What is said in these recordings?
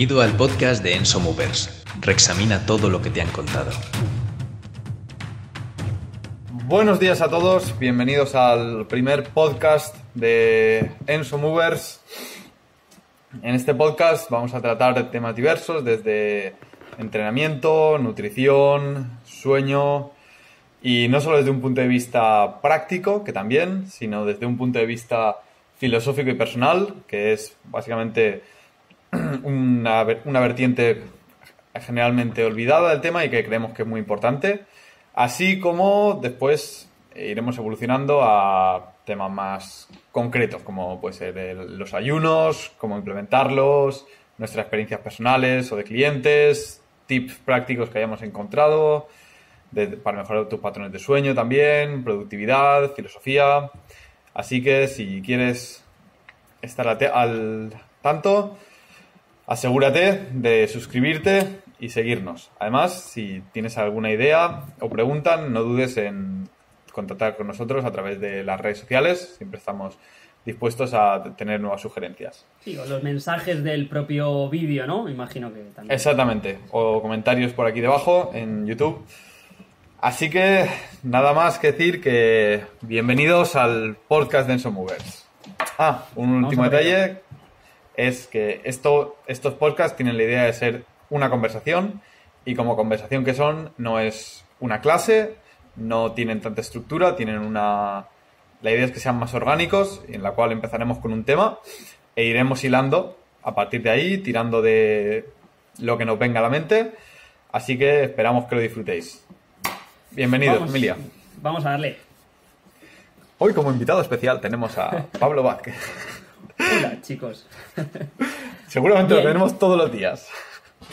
Bienvenido al podcast de Enso Movers. Reexamina todo lo que te han contado. Buenos días a todos, bienvenidos al primer podcast de Enso Movers. En este podcast vamos a tratar temas diversos desde entrenamiento, nutrición, sueño y no solo desde un punto de vista práctico, que también, sino desde un punto de vista filosófico y personal, que es básicamente una, una vertiente generalmente olvidada del tema y que creemos que es muy importante. Así como después iremos evolucionando a temas más concretos, como puede ser los ayunos, cómo implementarlos, nuestras experiencias personales o de clientes, tips prácticos que hayamos encontrado para mejorar tus patrones de sueño también, productividad, filosofía. Así que si quieres estar al tanto, asegúrate de suscribirte y seguirnos. Además, si tienes alguna idea o pregunta, no dudes en contactar con nosotros a través de las redes sociales. Siempre estamos dispuestos a tener nuevas sugerencias. Sí, o los mensajes del propio vídeo, ¿no? Imagino que también. Exactamente. O comentarios por aquí debajo en YouTube. Así que nada más que decir que bienvenidos al podcast de Enso Movers. Ah, un último detalle es que esto, estos podcasts tienen la idea de ser una conversación y como conversación que son no es una clase, no tienen tanta estructura, tienen una... La idea es que sean más orgánicos, en la cual empezaremos con un tema e iremos hilando a partir de ahí, tirando de lo que nos venga a la mente. Así que esperamos que lo disfrutéis. Bienvenido, familia. Vamos a darle. Hoy como invitado especial tenemos a Pablo Vázquez. Hola, chicos. Seguramente lo tenemos todos los días.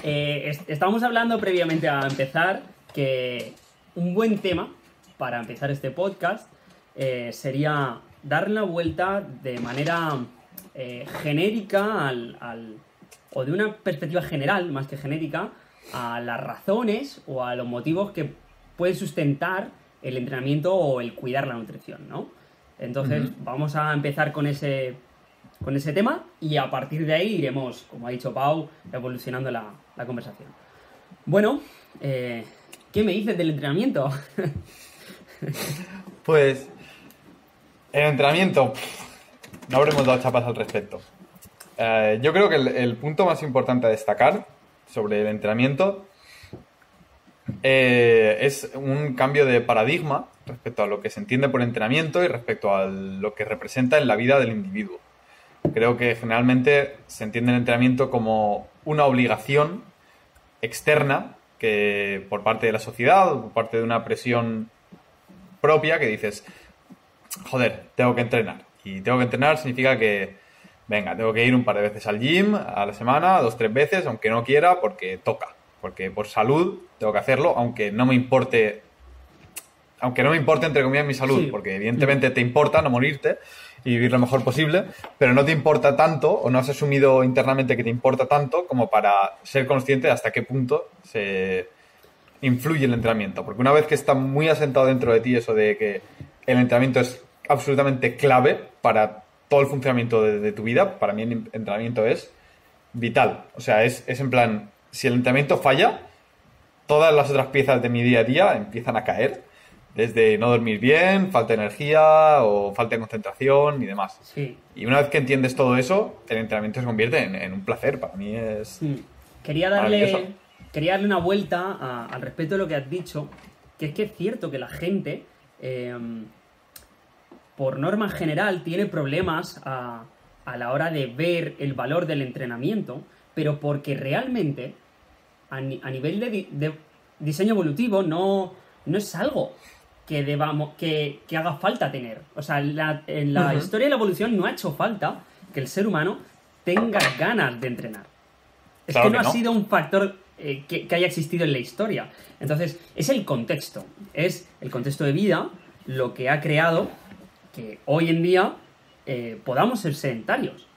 Eh, estábamos hablando previamente a empezar que un buen tema para empezar este podcast eh, sería darle la vuelta de manera eh, genérica al, o de una perspectiva general más que genérica a las razones o a los motivos que puede sustentar el entrenamiento o el cuidar la nutrición, ¿no? Entonces, vamos a empezar con ese, con ese tema y a partir de ahí iremos, como ha dicho Pau, evolucionando la, conversación. Bueno, eh, ¿qué me dices del entrenamiento? pues, el entrenamiento, no habremos dado chapas al respecto. Eh, yo creo que el punto más importante a destacar sobre el entrenamiento eh, es un cambio de paradigma respecto a lo que se entiende por entrenamiento y respecto a lo que representa en la vida del individuo. Creo que generalmente se entiende el entrenamiento como una obligación externa que por parte de la sociedad por parte de una presión propia que dices, joder, tengo que entrenar. Y tengo que entrenar significa que, venga, tengo que ir un par de veces al gym a la semana, dos, tres veces, aunque no quiera, porque toca porque por salud tengo que hacerlo, aunque no me importe, aunque no me importe entre comillas mi salud, porque evidentemente te importa no morirte y vivir lo mejor posible, pero no te importa tanto o no has asumido internamente que te importa tanto como para ser consciente de hasta qué punto se influye el entrenamiento, porque una vez que está muy asentado dentro de ti eso de que el entrenamiento es absolutamente clave para todo el funcionamiento de, tu vida, para mí el entrenamiento es vital, o sea, es, es en plan, si el entrenamiento falla, todas las otras piezas de mi día a día empiezan a caer. Desde no dormir bien, falta de energía o falta de concentración y demás. Y una vez que entiendes todo eso, el entrenamiento se convierte en, un placer. Para mí es. Quería, darle, quería darle una vuelta al respecto de lo que has dicho, que es que es cierto que la gente, em, por norma general, tiene problemas a, a la hora de ver el valor del entrenamiento, pero porque realmente a, nivel de, diseño evolutivo no, no es algo que, debamos, que, haga falta tener. O sea, en la historia de la evolución no ha hecho falta que el ser humano tenga ganas de entrenar. Es que, no, ha sido un factor eh, que, haya existido en la historia. Entonces, es el contexto. Es el contexto de vida lo que ha creado que hoy en día eh, podamos ser sedentarios.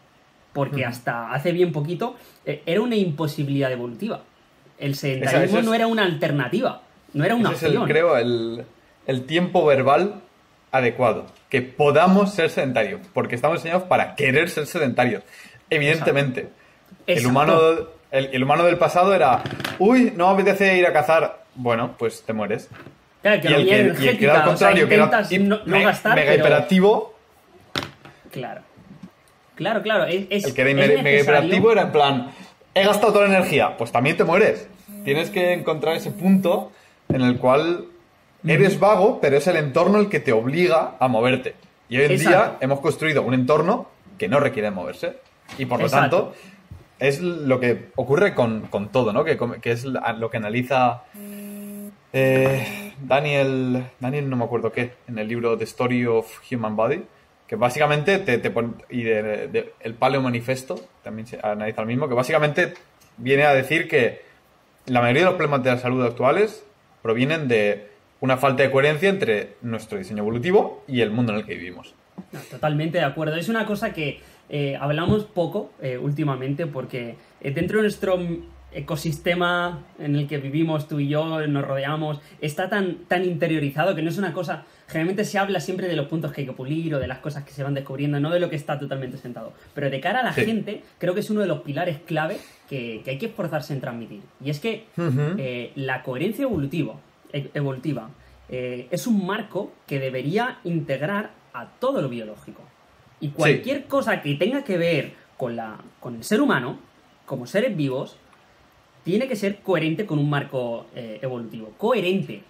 Porque hasta hace bien poquito eh, era una imposibilidad evolutiva. El sedentarismo no era una alternativa, no era una opción. Es creo, el, tiempo verbal adecuado. Que podamos ser sedentarios, porque estamos enseñados para querer ser sedentarios. Evidentemente, el humano el, humano del pasado era, uy, no me apetece ir a cazar. Bueno, pues te mueres. Claro, que y, el, que, y el que era al contrario, que era no, no gastar, mega hiperactivo. Claro. Claro, claro. Es, el que era mega hiperactivo era en plan, he gastado toda la energía, pues también te mueres. Tienes que encontrar ese punto en el cual eres vago, pero es el entorno el que te obliga a moverte. Y hoy en día hemos construido un entorno que no requiere moverse. Y por lo tanto, es lo que ocurre con, todo, ¿no? Que, es lo que analiza eh, Daniel, Daniel no me acuerdo qué, en el libro The Story of Human Body, que básicamente te, pone, y de, el Paleo Manifesto también se analiza lo mismo, que básicamente viene a decir que la mayoría de los problemas de la salud actuales provienen de una falta de coherencia entre nuestro diseño evolutivo y el mundo en el que vivimos. totalmente de acuerdo. Es una cosa que eh, hablamos poco eh, últimamente porque eh, dentro de nuestro ecosistema en el que vivimos tú y yo, nos rodeamos, está tan, tan interiorizado que no es una cosa... Generalmente se habla siempre de los puntos que hay que pulir o de las cosas que se van descubriendo, no de lo que está totalmente sentado. Pero de cara a la gente, creo que es uno de los pilares clave que, hay que esforzarse en transmitir. Y es que la coherencia evolutiva, e, evolutiva es un marco que debería integrar a todo lo biológico. Y cualquier cosa que tenga que ver con, la, con el ser humano, como seres vivos, tiene que ser coherente con un marco eh, evolutivo. Coherente.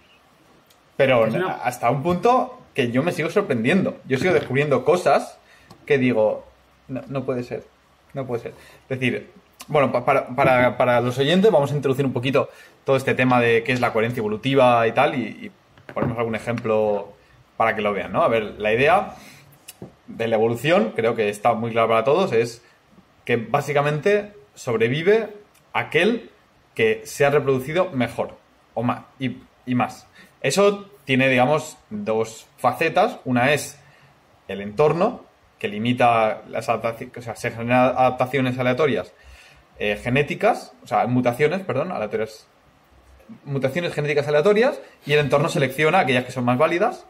Pero hasta un punto que yo me sigo sorprendiendo. Yo sigo descubriendo cosas que digo, no, puede ser. No puede ser. Es decir, bueno, para, para, los oyentes vamos a introducir un poquito todo este tema de qué es la coherencia evolutiva y tal, y, y ponemos algún ejemplo para que lo vean, ¿no? A ver, la idea de la evolución, creo que está muy claro para todos, es que básicamente sobrevive aquel que se ha reproducido mejor o más, y, más. Eso tiene, digamos, dos facetas. Una es el entorno, que limita las adaptaciones, o sea, se generan adaptaciones aleatorias eh, genéticas, o sea, mutaciones, perdón, aleatorias, mutaciones genéticas aleatorias, y el entorno selecciona aquellas que son más válidas.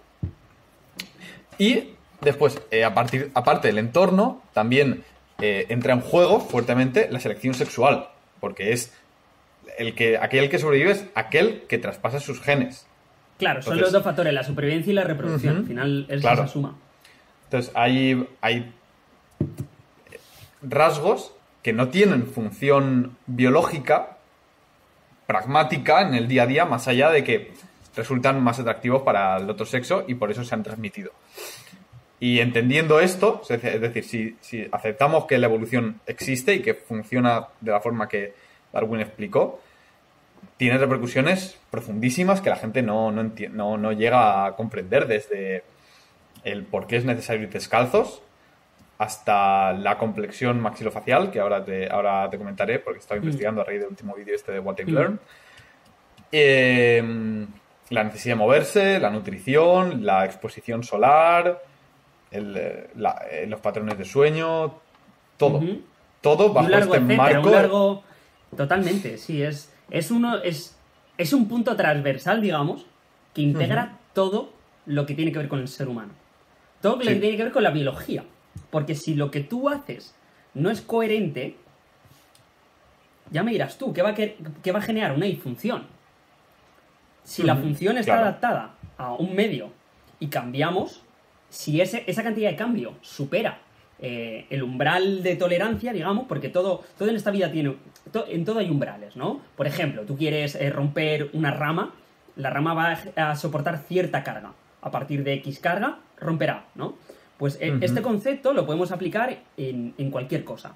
Y Después, eh, a partir, aparte del entorno, también eh, entra en juego fuertemente la selección sexual, porque es el que, aquel que sobrevive es aquel que traspasa sus genes. Claro, son los dos factores, la supervivencia y la reproducción. Al final es la suma. Entonces, hay, hay rasgos que no tienen función biológica, pragmática en el día a día, más allá de que resultan más atractivos para el otro sexo y por eso se han transmitido. Y entendiendo esto, es decir, si, aceptamos que la evolución existe y que funciona de la forma que Darwin explicó, tiene repercusiones profundísimas que la gente no, no, no, llega a comprender, desde el por qué es necesario ir descalzos hasta la complexión maxilofacial, que ahora te, ahora te comentaré porque estaba mm. investigando a raíz del último vídeo este de What I Learn. Em, la necesidad de moverse, la nutrición, la exposición solar, el, eh, los patrones de sueño, todo. Todo bajo este marco. Totalmente, sí, es, es, uno, es, es un punto transversal, digamos, que integra todo lo que tiene que ver con el ser humano. Todo lo que tiene que ver con la biología. Porque si lo que tú haces no es coherente, ya me dirás tú, ¿qué va a, qué va a generar una disfunción? Si la función está adaptada a un medio y cambiamos, si ese, esa cantidad de cambio supera eh, el umbral de tolerancia, digamos, porque todo, todo en esta vida tiene. en todo hay umbrales, ¿no? Por ejemplo, tú quieres eh, romper una rama, la rama va a soportar cierta carga. A partir de X carga, romperá, ¿no? Pues eh, este concepto lo podemos aplicar en, en cualquier cosa.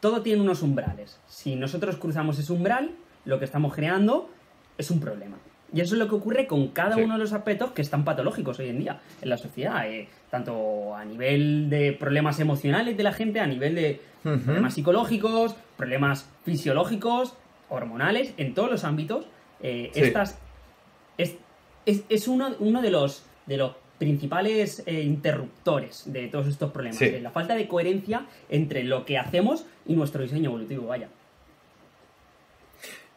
Todo tiene unos umbrales. Si nosotros cruzamos ese umbral, lo que estamos creando es un problema. Y eso es lo que ocurre con cada uno de los aspectos que están patológicos hoy en día en la sociedad, eh, tanto a nivel de problemas emocionales de la gente, a nivel de problemas psicológicos, problemas fisiológicos, hormonales, en todos los ámbitos. Eh, estas es, es, uno, uno, de los de los principales eh, interruptores de todos estos problemas. la falta de coherencia entre lo que hacemos y nuestro diseño evolutivo, vaya.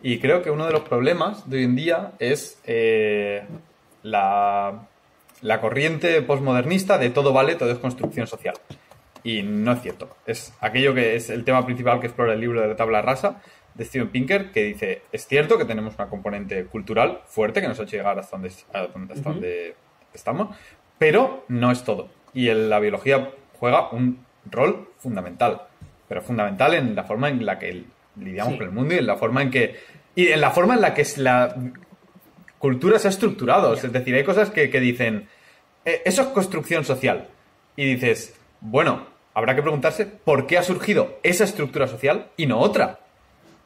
Y creo que uno de los problemas de hoy en día es eh, la, corriente postmodernista de todo vale, todo es construcción social. Y no es cierto. Es aquello que es el tema principal que explora el libro de la tabla rasa, de Steven Pinker que dice, es cierto que tenemos una componente cultural fuerte que nos ha hecho llegar hasta donde, hasta donde estamos, pero no es todo. Y la biología juega un rol fundamental, pero fundamental en la forma en la que lidiamos con el mundo y en la forma en que... Y en la forma en la que la cultura se ha estructurado. Es decir, hay cosas que, dicen, eh, eso es construcción social. Y dices, bueno, habrá que preguntarse por qué ha surgido esa estructura social y no otra.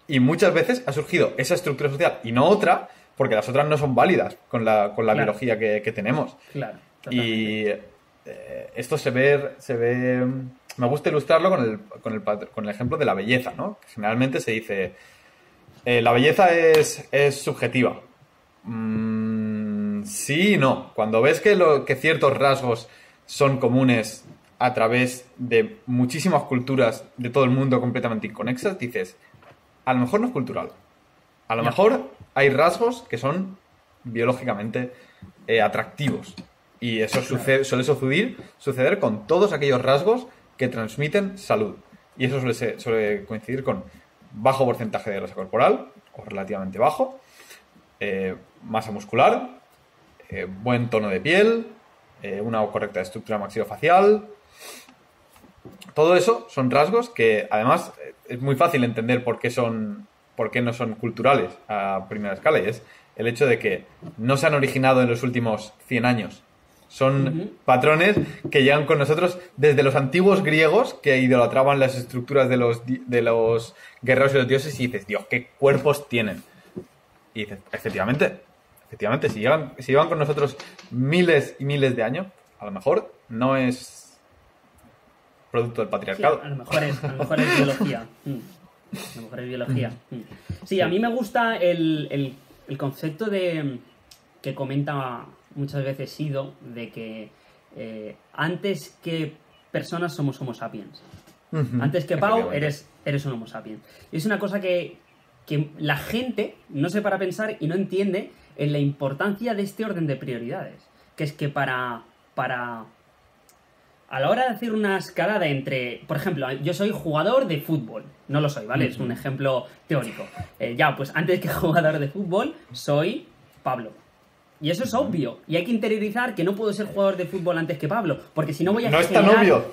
Y muchas veces ha surgido esa estructura social y no otra porque las otras no son válidas con la, con la biología que, tenemos. Claro. Y eh, esto se ve, se ve. Me gusta ilustrarlo con el, con el, con el ejemplo de la belleza, ¿no? Generalmente se dice. Eh, la belleza es, es subjetiva. Mm, sí y no. Cuando ves que, lo, que ciertos rasgos son comunes a través de muchísimas culturas de todo el mundo completamente inconexas, dices, a lo mejor no es cultural. A lo mejor hay rasgos que son biológicamente eh, atractivos. Y eso suele suceder, suceder con todos aquellos rasgos que transmiten salud. Y eso suele, suele coincidir con bajo porcentaje de grasa corporal, o relativamente bajo, eh, masa muscular, eh, buen tono de piel, una correcta estructura maxilofacial. Todo eso son rasgos que además es muy fácil entender por qué son por qué no son culturales a primera escala y es el hecho de que no se han originado en los últimos 100 años. Son patrones que llegan con nosotros desde los antiguos griegos que idolatraban las estructuras de los, de los guerreros y los dioses y dices, Dios, qué cuerpos tienen. Y dices, efectivamente, efectivamente, si llegan, si llevan con nosotros miles y miles de años, a lo mejor no es producto del patriarcado. a, lo mejor es, a lo mejor es biología. Mm. A lo mejor es biología. Mm. Sí, a mí me gusta el, concepto de que comenta muchas veces Sido, de que eh, antes que personas somos Homo sapiens. Antes que Pau, eres, eres un Homo sapiens. Y es una cosa que, que la gente no se para pensar y no entiende en la importancia de este orden de prioridades. Que es que para, para a la hora de hacer una escalada entre, por ejemplo, yo soy jugador de fútbol, no lo soy, ¿vale? Es un ejemplo teórico. Eh, ya, pues antes que jugador de fútbol, soy Pablo. Y eso es obvio. Y hay que interiorizar que no puedo ser jugador de fútbol antes que Pablo, porque si no voy a... No es tan obvio.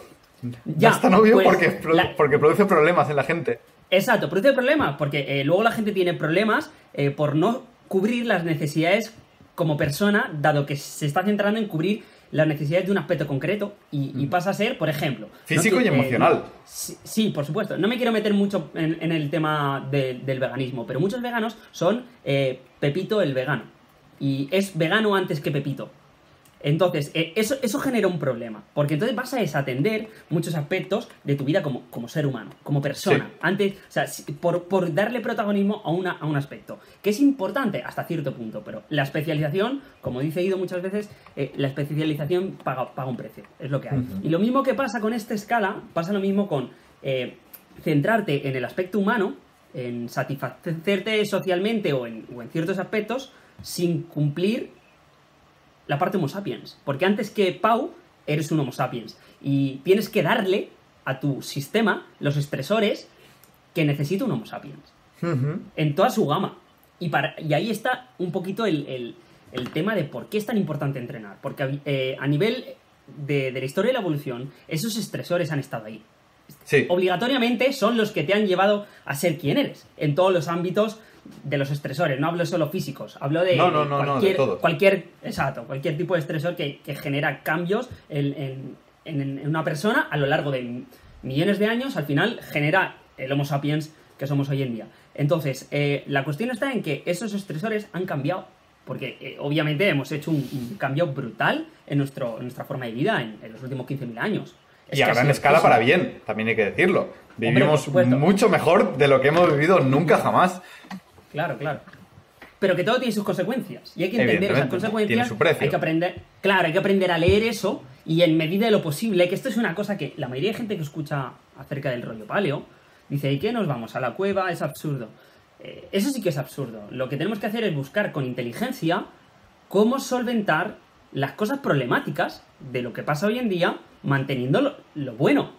Ya, no es tan obvio pues, porque, porque produce problemas en la gente. Exacto, produce problemas, porque eh, luego la gente tiene problemas eh, por no cubrir las necesidades como persona, dado que se está centrando en cubrir las necesidades de un aspecto concreto y, pasa a ser, por ejemplo... Físico y emocional. sí, por supuesto. No me quiero meter mucho en, el tema del veganismo, pero muchos veganos son eh, Pepito el vegano. Y es vegano antes que Pepito. Entonces, eh, eso, eso genera un problema, porque entonces vas a desatender muchos aspectos de tu vida como, como ser humano, como persona. Antes, o sea, por, darle protagonismo a, una, a un aspecto, que es importante hasta cierto punto, pero la especialización, como dice Ido muchas veces, eh, la especialización paga, paga, un precio, es lo que hay. Y lo mismo que pasa con esta escala, pasa lo mismo con eh, centrarte en el aspecto humano, en satisfacerte socialmente o en, o en ciertos aspectos, sin cumplir la parte Homo sapiens. Porque antes que Pau, eres un Homo sapiens. Y tienes que darle a tu sistema los estresores que necesita un Homo sapiens. En toda su gama. Y, para, y ahí está un poquito el, tema de por qué es tan importante entrenar. Porque eh, a nivel de, la historia de la evolución, esos estresores han estado ahí. Obligatoriamente son los que te han llevado a ser quien eres. En todos los ámbitos de los estresores, no hablo solo físicos, hablo de, cualquier, cualquier, exacto, cualquier tipo de estresor que, genera cambios en, una persona a lo largo de millones de años, al final genera el Homo sapiens que somos hoy en día. Entonces, eh, la cuestión está en que esos estresores han cambiado, porque eh, obviamente hemos hecho un, cambio brutal en, nuestro, nuestra forma de vida en, los últimos 15.000 años. y a gran escala para bien, también hay que decirlo. Vivimos mucho mejor de lo que hemos vivido nunca jamás. Claro, claro. Pero que todo tiene sus consecuencias. Y hay que entender esas consecuencias. Tiene su Hay que aprender. Claro, hay que aprender a leer eso. Y en medida de lo posible, que esto es una cosa que la mayoría de gente que escucha acerca del rollo paleo, dice, ¿y qué nos vamos? A la cueva, es absurdo. Eh, eso sí que es absurdo. Lo que tenemos que hacer es buscar con inteligencia cómo solventar las cosas problemáticas de lo que pasa hoy en día, manteniendo lo, bueno.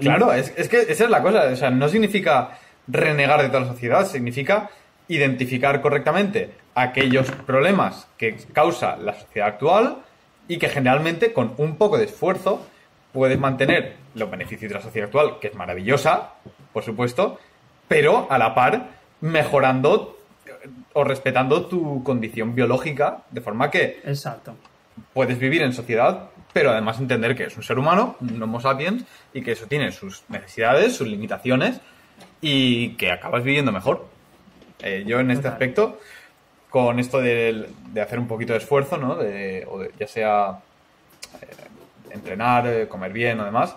claro, es, es, que esa es la cosa. O sea, no significa renegar de toda la sociedad, significa identificar correctamente aquellos problemas que causa la sociedad actual y que generalmente con un poco de esfuerzo puedes mantener los beneficios de la sociedad actual, que es maravillosa, por supuesto, pero a la par mejorando o respetando tu condición biológica, de forma que Exacto. puedes vivir en sociedad, pero además entender que es un ser humano, un Homo sapiens, y que eso tiene sus necesidades, sus limitaciones, y que acabas viviendo mejor. Eh, yo en este Total. aspecto, con esto de, de hacer un poquito de esfuerzo, ¿no? De, o de- ya sea eh, entrenar, eh, comer bien o demás,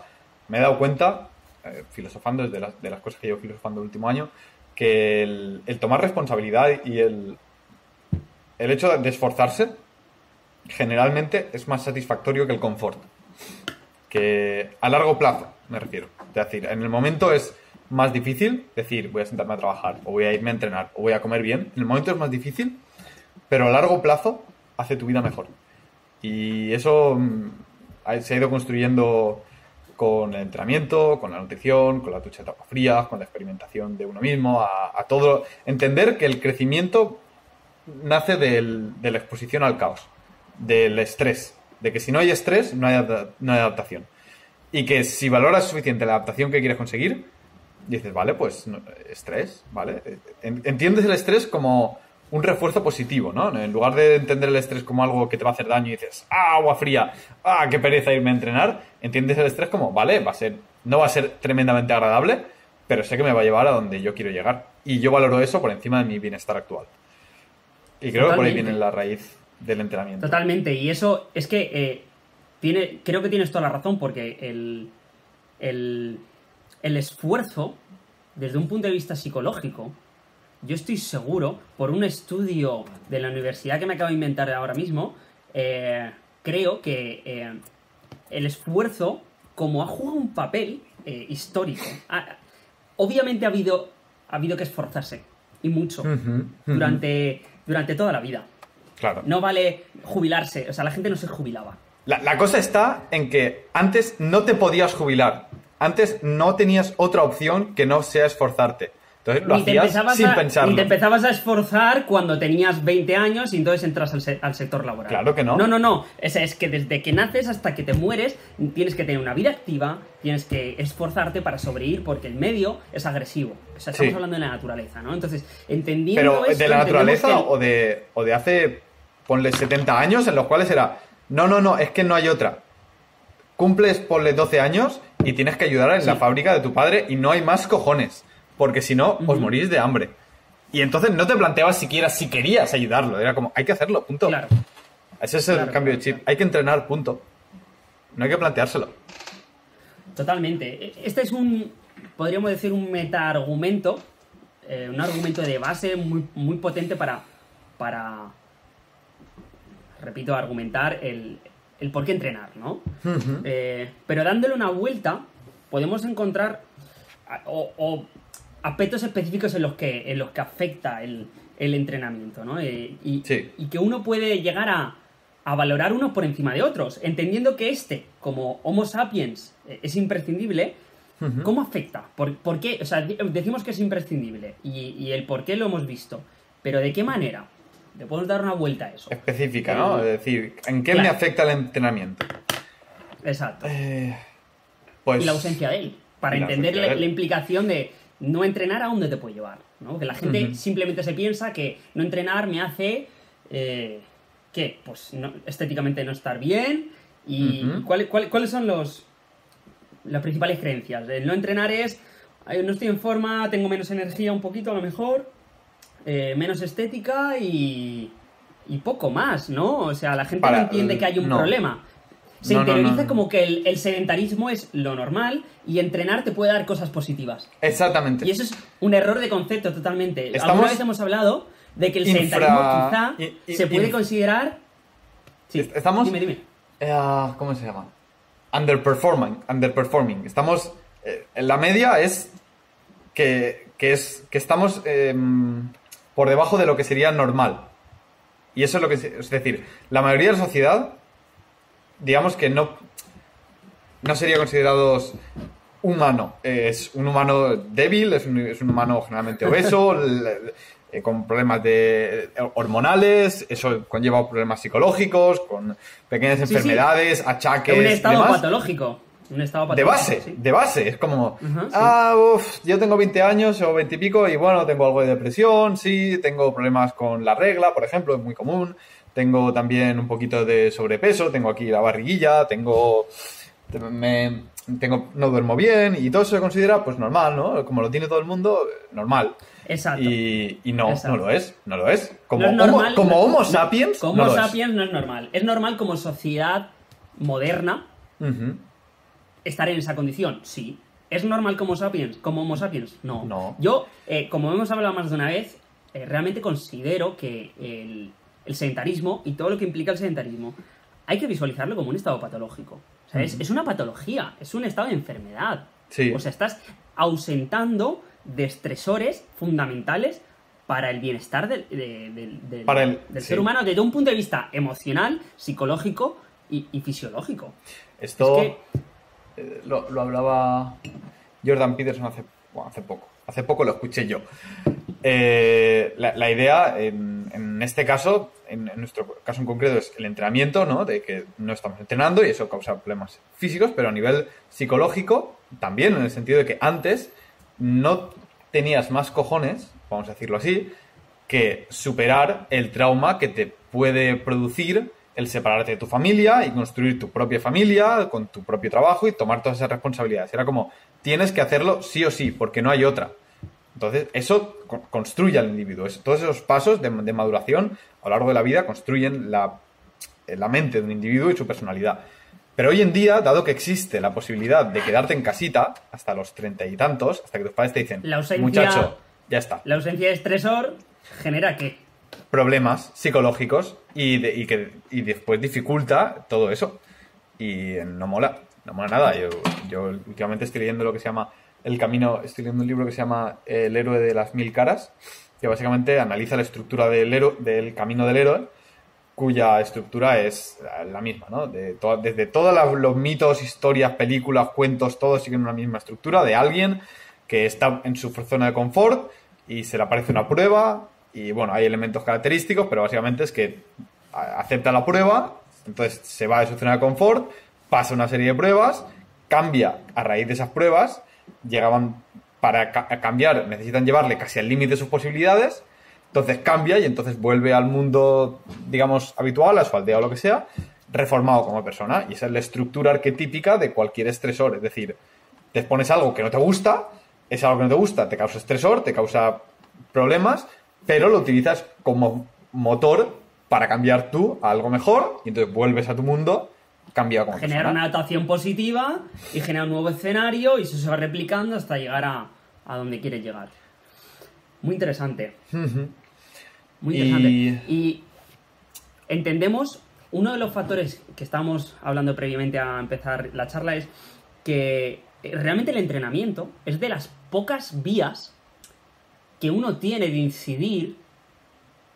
me he dado cuenta, eh, filosofando desde las, de las cosas que llevo filosofando el último año, que el, el tomar responsabilidad y el, el hecho de esforzarse generalmente es más satisfactorio que el confort. Que a largo plazo, me refiero. Es decir, en el momento es más difícil decir voy a sentarme a trabajar o voy a irme a entrenar o voy a comer bien. En el momento es más difícil, pero a largo plazo hace tu vida mejor. Y eso mm, se ha ido construyendo con el entrenamiento, con la nutrición, con la ducha de agua fría, con la experimentación de uno mismo, a, todo. Entender que el crecimiento nace de la exposición al caos, del estrés, de que si no hay estrés, no hay, no hay adaptación. Y que si valoras suficiente la adaptación que quieres conseguir, dices, vale, pues no- estrés, ¿vale? En- Entiendes el estrés como un refuerzo positivo, ¿no? En lugar de entender el estrés como algo que te va a hacer daño y dices, ¡ah, agua fría! ¡ah, qué pereza irme a entrenar! Entiendes el estrés como, vale, va a ser, no va a ser tremendamente agradable, pero sé que me va a llevar a donde yo quiero llegar. Y yo valoro eso por encima de mi bienestar actual. Y creo que por ahí viene la raíz del entrenamiento. Totalmente, y eso es que eh, tiene, creo que tienes toda la razón, porque el, el, el esfuerzo, desde un punto de vista psicológico, yo estoy seguro, por un estudio de la universidad que me acabo de inventar ahora mismo, eh, creo que eh, el esfuerzo, como ha jugado un papel eh, histórico, ha- obviamente ha habido, ha habido que esforzarse, y mucho, durante, durante toda la vida. Claro. No vale jubilarse, o sea, la gente no se jubilaba. La, la cosa está en que antes no te podías jubilar. Antes no tenías otra opción que no sea esforzarte. Entonces lo hacías sin a, pensarlo. ni te empezabas a esforzar cuando tenías 20 años y entonces entras al, se- al sector laboral. Claro que no. No, no, no. Es, es que desde que naces hasta que te mueres tienes que tener una vida activa, tienes que esforzarte para sobrevivir porque el medio es agresivo. O sea, estamos Sí. hablando de la naturaleza, ¿no? Entonces, entendiendo Pero esto, de la naturaleza que o, de, o de hace, ponle 70 años, en los cuales era, no, no, no, es que no hay otra. Cumples, ponle 12 años y tienes que ayudar en la fábrica de tu padre y no hay más cojones. Porque si no, os morís de hambre. Y entonces no te planteabas siquiera si querías ayudarlo. Era como, hay que hacerlo, punto. Claro. Ese es el Claro, cambio de chip. Hay que entrenar, punto. No hay que planteárselo. Totalmente. Este es un, podríamos decir, un meta-argumento, eh, un argumento de base muy, muy potente para, para, repito, argumentar el, el por qué entrenar, ¿no? Eh, pero dándole una vuelta, podemos encontrar a- o, o aspectos específicos en los que, en los que afecta el, el entrenamiento, ¿no? Eh, y, Sí. y que uno puede llegar a, a valorar unos por encima de otros, entendiendo que este, como Homo sapiens, eh, es imprescindible. ¿Cómo afecta? ¿Por, por qué? O sea, decimos que es imprescindible y, y el por qué lo hemos visto. Pero ¿de qué manera? Le podemos dar una vuelta a eso. Específica, ¿no? Eh, Es decir, ¿en qué claro. me afecta el entrenamiento? Exacto. Eh, pues... y la ausencia de él. Para entender la, implicación de no entrenar a dónde te puede llevar. ¿no? Que la gente simplemente se piensa que no entrenar me hace. Eh, ¿Qué? Pues no- estéticamente no estar bien. ¿Y cuál- cuál- cuáles son los las principales creencias? El no entrenar es. "Ay, no estoy en forma, tengo menos energía un poquito a lo mejor. Eh, menos estética y. Y poco más, ¿no? O sea, la gente Para- no entiende que hay un no. problema. Se No, no, no, interioriza no. como que el, el sedentarismo es lo normal y entrenar te puede dar cosas positivas. Exactamente. Y eso es un error de concepto totalmente. Estamos Alguna vez hemos hablado de que el infra- sedentarismo quizá i- i- se puede considerar... Sí, Est- estamos- Dime, dime. Eh, ¿Cómo se llama? Underperforming. Underperforming. Estamos. eh, en la media es que, que es que estamos em, por debajo de lo que sería normal. Y eso es lo que. Es decir, la mayoría de la sociedad, digamos que no. No sería considerados humano. Es un humano débil, es un, es un humano generalmente obeso, eh, con problemas de, eh, hormonales, eso conlleva problemas psicológicos, con pequeñas enfermedades, achaques. Un estado patológico. Un estado patológico. De base, de base. Es como, ah, uff, yo tengo 20 años o 20 y pico y bueno, tengo algo de depresión, sí, tengo problemas con la regla, por ejemplo, es muy común. Tengo también un poquito de sobrepeso, tengo aquí la barriguilla, tengo. Me, tengo, no duermo bien y todo eso se considera pues normal, ¿no? Como lo tiene todo el mundo, normal. Exacto. Y, no, no lo es, no lo es. Como, homo, como homo sapiens. Como Homo sapiens no es normal. Es normal como sociedad moderna estar en esa condición, sí. ¿Es normal como sapiens? ¿Como Homo sapiens? No. no. Yo, eh, como hemos hablado más de una vez, eh, realmente considero que el, el sedentarismo y todo lo que implica el sedentarismo hay que visualizarlo como un estado patológico. O sea, es, una patología, es un estado de enfermedad. Sí. O sea, estás ausentando de estresores fundamentales para el bienestar del, del, ser humano desde un punto de vista emocional, psicológico y, fisiológico. Esto eh, lo, hablaba Jordan Peterson hace, hace poco. Hace poco lo escuché yo. Eh, la, idea, en, este caso, en, nuestro caso en concreto, es el entrenamiento, ¿no? De que no estamos entrenando y eso causa problemas físicos, pero a nivel psicológico también, en el sentido de que antes no tenías más cojones, vamos a decirlo así, que superar el trauma que te puede producir el separarte de tu familia y construir tu propia familia con tu propio trabajo y tomar todas esas responsabilidades. Era como, tienes que hacerlo sí o sí, porque no hay otra. Entonces, eso construye al individuo. Todos esos pasos de, maduración a lo largo de la vida construyen la, la, mente de un individuo y su personalidad. Pero hoy en día, dado que existe la posibilidad de quedarte en casita hasta los treinta y tantos, hasta que tus padres te dicen, muchacho, ya está. La ausencia de estresor genera qué? Problemas psicológicos y, que, y después dificulta todo eso. Y no mola, no mola nada. Yo, yo últimamente estoy leyendo lo que se llama el camino, estoy leyendo un libro que se llama El héroe de las mil caras, que básicamente analiza la estructura del, héroe, del camino del héroe, cuya estructura es la misma, ¿no? De desde todos los mitos, historias, películas, cuentos, todos siguen una misma estructura de alguien que está en su zona de confort y se le aparece una prueba y bueno, hay elementos característicos, pero básicamente es que acepta la prueba, entonces se va de su zona de confort, pasa una serie de pruebas, cambia a raíz de esas pruebas llegaban para cambiar, necesitan llevarle casi al límite de sus posibilidades, entonces cambia y entonces vuelve al mundo, digamos, habitual, a su aldea o lo que sea, reformado como persona. Y esa es la estructura arquetípica de cualquier estresor. Es decir, te expones algo que no te gusta, es algo que no te gusta, te causa estresor, te causa problemas, pero lo utilizas como motor para cambiar tú a algo mejor y entonces vuelves a tu mundo cambia como Genera una adaptación positiva y genera un nuevo escenario y eso se va replicando hasta llegar a, donde quiere llegar. Muy interesante. Muy interesante. Y... entendemos, uno de los factores que estamos hablando previamente a empezar la charla es que realmente el entrenamiento es de las pocas vías que uno tiene de incidir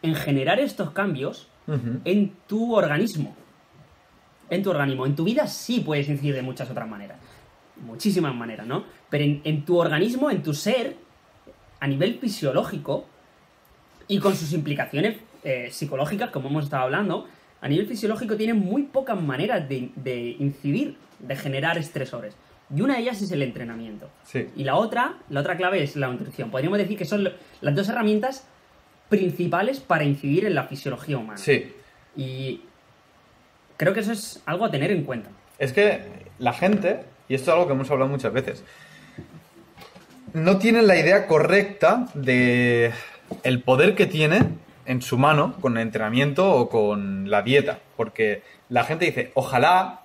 en generar estos cambios en tu organismo en tu organismo. En tu vida sí puedes incidir de muchas otras maneras. Muchísimas maneras, ¿no? Pero en, tu organismo, en tu ser, a nivel fisiológico y con sus implicaciones eh, psicológicas, como hemos estado hablando, a nivel fisiológico tiene muy pocas maneras de, incidir, de generar estresores. Y una de ellas es el entrenamiento. Y la otra, la otra clave es la nutrición. Podríamos decir que son las dos herramientas principales para incidir en la fisiología humana. Sí. Y Creo que eso es algo a tener en cuenta. Es que la gente, y esto es algo que hemos hablado muchas veces, no tiene la idea correcta de el poder que tiene en su mano con el entrenamiento o con la dieta. Porque la gente dice, ojalá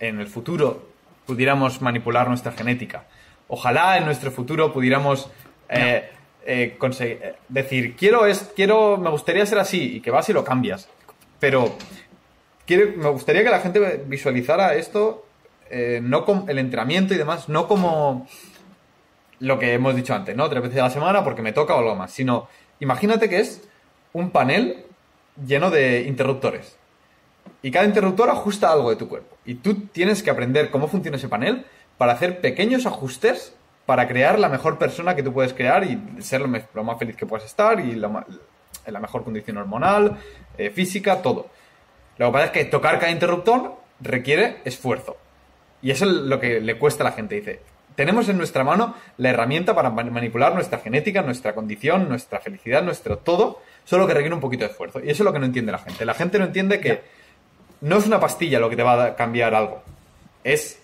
en el futuro pudiéramos manipular nuestra genética. Ojalá en nuestro futuro pudiéramos eh, eh, conseguir, decir, quiero, es, quiero, me gustaría ser así, y que vas y lo cambias. Pero me gustaría que la gente visualizara esto, eh, no con el entrenamiento y demás, no como lo que hemos dicho antes, ¿no? Tres veces a la semana porque me toca o algo más, sino imagínate que es un panel lleno de interruptores. Y cada interruptor ajusta algo de tu cuerpo. Y tú tienes que aprender cómo funciona ese panel para hacer pequeños ajustes para crear la mejor persona que tú puedes crear y ser lo, más feliz que puedas estar y en la mejor condición hormonal, eh, física, todo. Lo que pasa es que tocar cada interruptor requiere esfuerzo. Y eso es lo que le cuesta a la gente. Dice, tenemos en nuestra mano la herramienta para man- manipular nuestra genética, nuestra condición, nuestra felicidad, nuestro todo, solo que requiere un poquito de esfuerzo. Y eso es lo que no entiende la gente. La gente no entiende que no es una pastilla lo que te va a cambiar algo. Es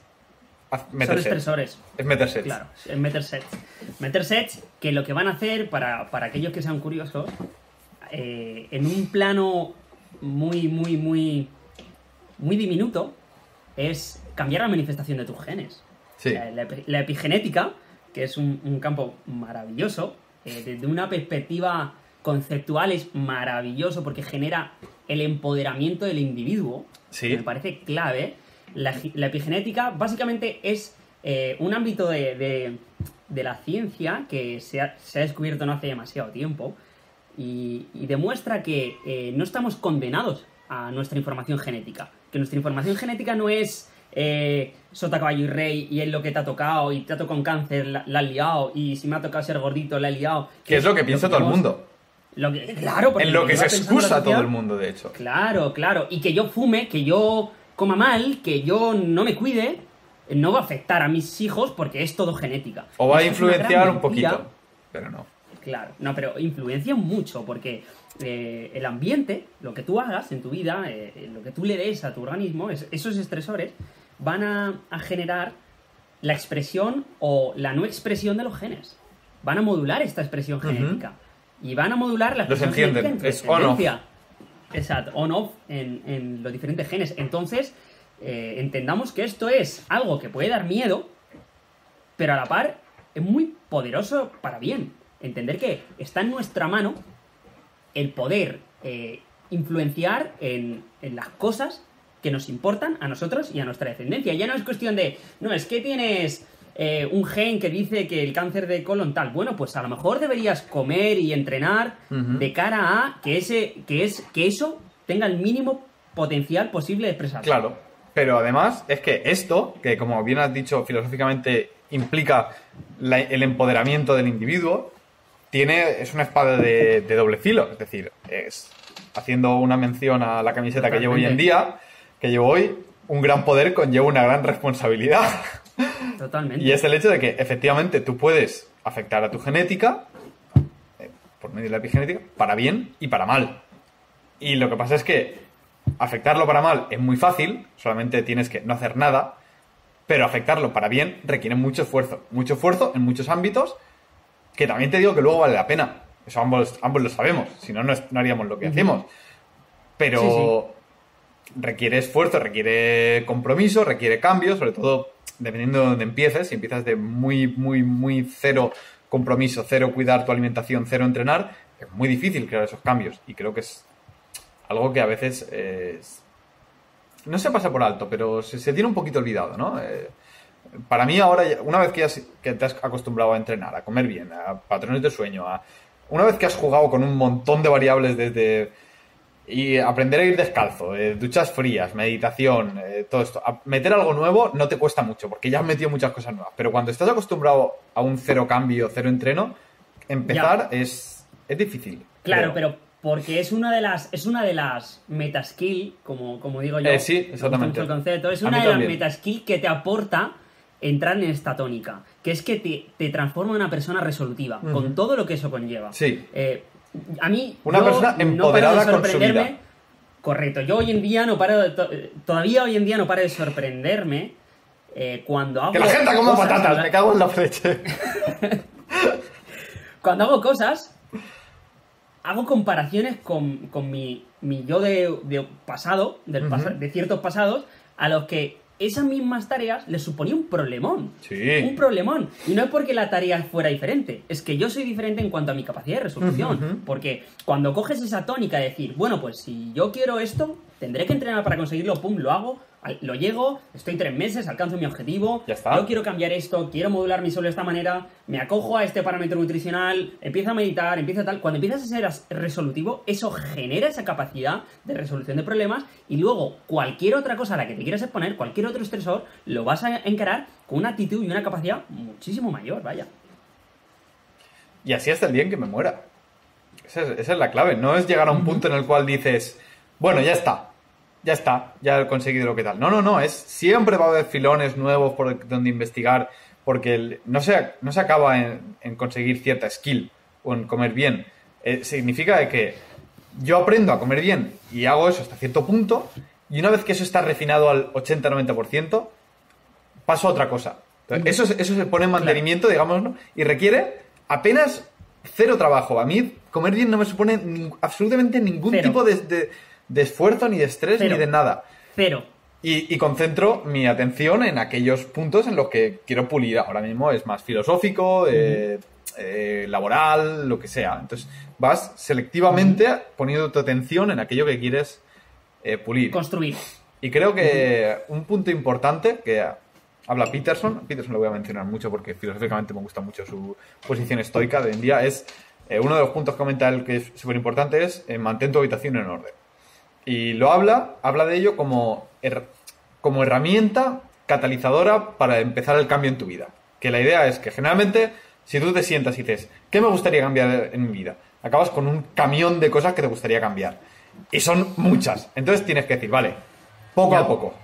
haz- Son estresores. Es meterse. Claro, es meter sets. Meter sets que lo que van a hacer, para, para aquellos que sean curiosos, eh, en un plano muy, muy, muy, muy diminuto, es cambiar la manifestación de tus genes. Sí. La, la epigenética, que es un, un campo maravilloso, eh, desde una perspectiva conceptual es maravilloso porque genera el empoderamiento del individuo. Sí. Me parece clave. La, epigenética básicamente es eh, un ámbito de, de- de la ciencia que se ha, se ha descubierto no hace demasiado tiempo y, y demuestra que eh, no estamos condenados a nuestra información genética. Que nuestra información genética no es eh, sota, caballo y rey y es lo que te ha tocado y te ha tocado un cáncer, la, la has liado y si me ha tocado ser gordito, la he liado. Que es lo que piensa todo el mundo. Lo que, claro, porque En lo que se excusa todo el mundo, de hecho. Claro, claro. Y que yo fume, que yo coma mal, que yo no me cuide, no va a afectar a mis hijos porque es todo genética. O va a Eso influenciar un poquito. Pero no. Claro, no, pero influencia mucho porque eh, el ambiente, lo que tú hagas en tu vida, eh, lo que tú le des a tu organismo, es- esos estresores van a, a generar la expresión o la no expresión de los genes. Van a modular esta expresión genética. Y van a modular la Los expresión encienden, genética en es on-off. Exacto, on-off en, en los diferentes genes. Entonces, eh, entendamos que esto es algo que puede dar miedo, pero a la par es muy poderoso para bien. Entender que está en nuestra mano el poder eh, influenciar en, en las cosas que nos importan a nosotros y a nuestra descendencia. Ya no es cuestión de, no, es que tienes eh, un gen que dice que el cáncer de colon tal. Bueno, pues a lo mejor deberías comer y entrenar de cara a que, ese, que, es, que eso tenga el mínimo potencial posible de expresarse. Claro. Pero además es que esto, que como bien has dicho filosóficamente implica la- el empoderamiento del individuo, tiene, es una espada de, de doble filo. Es decir, es haciendo una mención a la camiseta que llevo hoy en día, que llevo hoy, un gran poder conlleva una gran responsabilidad. Totalmente. Y es el hecho de que efectivamente tú puedes afectar a tu genética, eh, por medio de la epigenética, para bien y para mal. Y lo que pasa es que afectarlo para mal es muy fácil, solamente tienes que no hacer nada, pero afectarlo para bien requiere mucho esfuerzo. Mucho esfuerzo en muchos ámbitos, que también te digo que luego vale la pena. Eso ambos, ambos lo sabemos, si no, no, es- no haríamos lo que hacemos. Pero requiere esfuerzo, requiere compromiso, requiere cambio, sobre todo dependiendo de dónde empieces. Si empiezas de muy, muy, muy cero compromiso, cero cuidar tu alimentación, cero entrenar, es muy difícil crear esos cambios. Y creo que es algo que a veces eh, es- no se pasa por alto, pero se, se tiene un poquito olvidado, ¿no? Eh, para mí ahora, una vez que, que te has acostumbrado a entrenar, a comer bien, a patrones de sueño, a, una vez que has jugado con un montón de variables desde y aprender a ir descalzo, eh, duchas frías, meditación, eh, todo esto, a meter algo nuevo no te cuesta mucho porque ya has metido muchas cosas nuevas, pero cuando estás acostumbrado a un cero cambio, cero entreno, empezar es, es difícil. Claro, creo. pero porque es una de las es una de las metaskill, como, como digo yo. Eh, sí, exactamente. el concepto. Es una de las metaskill que te aporta entrar en esta tónica, que es que te, te transforma en una persona resolutiva, con todo lo que eso conlleva. Sí. Eh, a mí Una yo persona no empoderada con su sorprenderme. vida. Correcto. Yo hoy en día no paro de to- eh, todavía hoy en día no paro de sorprenderme eh, cuando hago Que la gente como cosas, patatas, me cago en la leche. cuando hago cosas, hago comparaciones con, con mi, mi yo de, de pasado, del de ciertos pasados, a los que esas mismas tareas les suponía un problemón. Sí. Un problemón. Y no es porque la tarea fuera diferente, es que yo soy diferente en cuanto a mi capacidad de resolución. Porque cuando coges esa tónica de decir, bueno, pues si yo quiero esto, tendré que entrenar para conseguirlo, pum, lo hago, lo llego, estoy tres meses, alcanzo mi objetivo, Ya está. yo quiero cambiar esto, quiero modular mi suelo de esta manera, me acojo a este parámetro nutricional, empiezo a meditar, empiezo a tal. Cuando empiezas a ser resolutivo, eso genera esa capacidad de resolución de problemas y luego cualquier otra cosa a la que te quieras exponer, cualquier otro estresor, lo vas a encarar con una actitud y una capacidad muchísimo mayor, vaya. Y así hasta el día en que me muera. Esa es, esa es la clave. No es llegar a un punto en el cual dices, bueno, ya está. Ya está, ya he conseguido lo que tal. No, no, no. Es siempre va a haber filones nuevos por donde investigar. Porque el- no, se, no se acaba en, en conseguir cierta skill o en comer bien. Eh, significa que yo aprendo a comer bien y hago eso hasta cierto punto. Y una vez que eso está refinado al 80-90%, paso a otra cosa. Entonces, eso, eso se pone en mantenimiento, digamos, ¿no? Y requiere apenas cero trabajo. A mí comer bien no me supone nin- absolutamente ningún Cero. tipo de, de- de esfuerzo, ni de estrés, ni de nada. Pero, Y, y concentro mi atención en aquellos puntos en los que quiero pulir. Ahora mismo es más filosófico, eh, eh, laboral, lo que sea. Entonces vas selectivamente poniendo tu atención en aquello que quieres eh, pulir. construir. Y creo que un punto importante que habla Peterson, Peterson lo voy a mencionar mucho porque filosóficamente me gusta mucho su posición estoica de hoy en día, es eh, uno de los puntos que comenta él que es súper importante es eh, mantén tu habitación en orden. Y lo habla, habla de ello como, her- como herramienta catalizadora para empezar el cambio en tu vida. Que la idea es que generalmente, si tú te sientas y dices, ¿qué me gustaría cambiar en mi vida? Acabas con un camión de cosas que te gustaría cambiar. Y son muchas. Entonces tienes que decir, vale, poco a poco.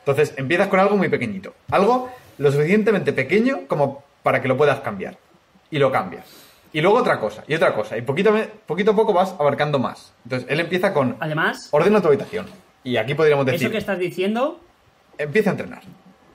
Entonces empiezas con algo muy pequeñito. Algo lo suficientemente pequeño como para que lo puedas cambiar. Y lo cambias. Y luego otra cosa, y otra cosa. Y poquito, poquito a poco vas abarcando más. Entonces él empieza con, Además, ordena tu habitación. Y aquí podríamos decir, eso que estás diciendo empieza a entrenar.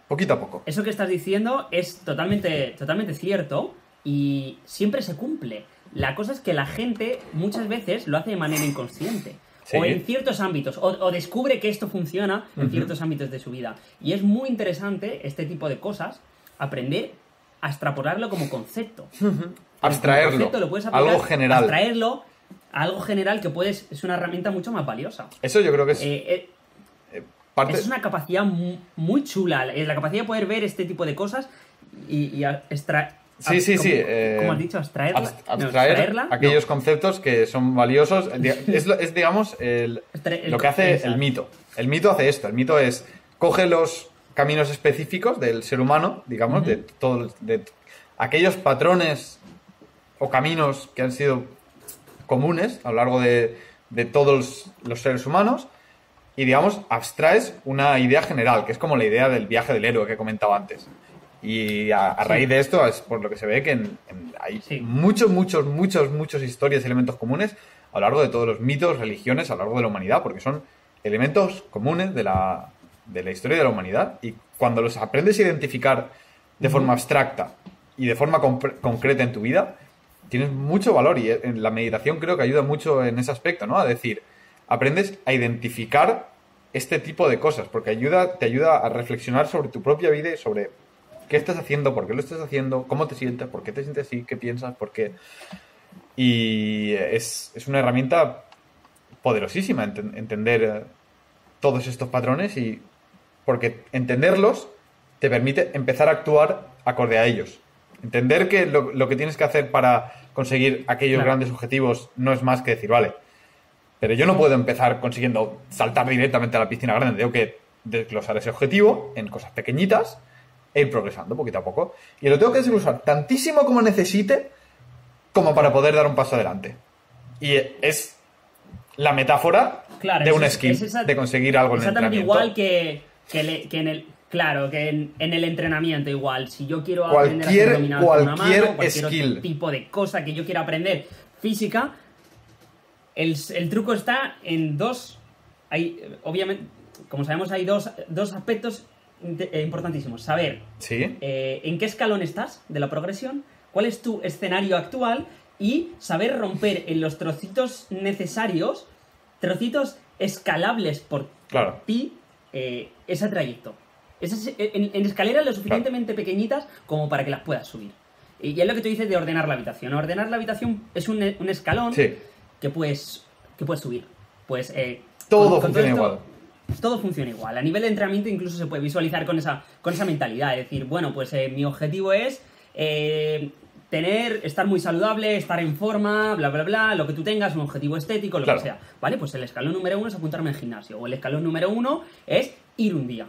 Poquito a poco. Eso que estás diciendo es totalmente, totalmente cierto y siempre se cumple. La cosa es que la gente muchas veces lo hace de manera inconsciente. Sí. O en ciertos ámbitos. O, o descubre que esto funciona en ciertos ámbitos de su vida. Y es muy interesante este tipo de cosas, aprender a extrapolarlo como concepto. Como Abstraerlo. concepto lo puedes aplicar, Algo general. Abstraerlo a algo general que puedes, es una herramienta mucho más valiosa. Eso yo creo que es Eh, eh, eh, parte... es una capacidad mu- muy chula, es la capacidad de poder ver este tipo de cosas y, y a- extra- Sí, sí, ¿cómo- sí. eh, ¿Cómo has dicho? ¿Abstraerla? No, abstraer ¿extraerla? aquellos No. conceptos que son valiosos. Es, digamos, el, lo que hace exacto. el mito. El mito hace esto. El mito es, coge los caminos específicos del ser humano, digamos, de todos de aquellos patrones o caminos que han sido comunes a lo largo de, de todos los seres humanos y, digamos, abstraes una idea general, que es como la idea del viaje del héroe que he comentado antes. Y a, a raíz de esto es por lo que se ve que en- en- hay Sí. muchos, muchos, muchos, muchos historias y elementos comunes a lo largo de todos los mitos, religiones, a lo largo de la humanidad, porque son elementos comunes de la, de la historia de la humanidad. Y cuando los aprendes a identificar de forma abstracta y de forma concreta en tu vida, tienes mucho valor. Y en la meditación creo que ayuda mucho en ese aspecto, ¿no? A decir, aprendes a identificar este tipo de cosas, porque ayuda, te ayuda a reflexionar sobre tu propia vida y sobre qué estás haciendo, por qué lo estás haciendo, cómo te sientes, por qué te sientes así, qué piensas, por qué. Y es, es una herramienta poderosísima enten- entender eh, todos estos patrones y porque entenderlos te permite empezar a actuar acorde a ellos. Entender que lo, lo que tienes que hacer para conseguir aquellos Claro. grandes objetivos no es más que decir, vale, pero yo no puedo empezar consiguiendo saltar directamente a la piscina grande. Tengo que desglosar ese objetivo en cosas pequeñitas e ir progresando poquito a poco. Y lo tengo que desglosar tantísimo como necesite como para poder dar un paso adelante. Y es la metáfora Claro, de un skill, es de conseguir algo en el Exactamente entrenamiento. igual que, que, le- que en el. Claro, que en, en el entrenamiento igual. Si yo quiero aprender a Cualquier- hacer dominadas con una cualquier mano, cualquier skill. otro tipo de cosa que yo quiera aprender física, el, el truco está en dos. Hay, obviamente, como sabemos, hay dos, dos aspectos eh, importantísimos. Saber Sí, eh, en qué escalón estás de la progresión, cuál es tu escenario actual y saber romper en los trocitos necesarios, trocitos escalables por claro. ti, eh, ese trayecto. Esas- en, en escaleras lo suficientemente pequeñitas como para que las puedas subir. Y es lo que tú dices de ordenar la habitación. Ordenar la habitación es un, un escalón Sí, que puedes, que puedes subir. Pues eh, todo con- con funciona esto- igual. todo funciona igual. A nivel de entrenamiento incluso se puede visualizar con esa, con esa mentalidad. Es decir, bueno, pues eh, mi objetivo es eh, tener, estar muy saludable, estar en forma, bla, bla, bla, lo que tú tengas, un objetivo estético, lo que sea. ¿Vale? Pues el escalón número uno es apuntarme al gimnasio. O el escalón número uno es ir un día.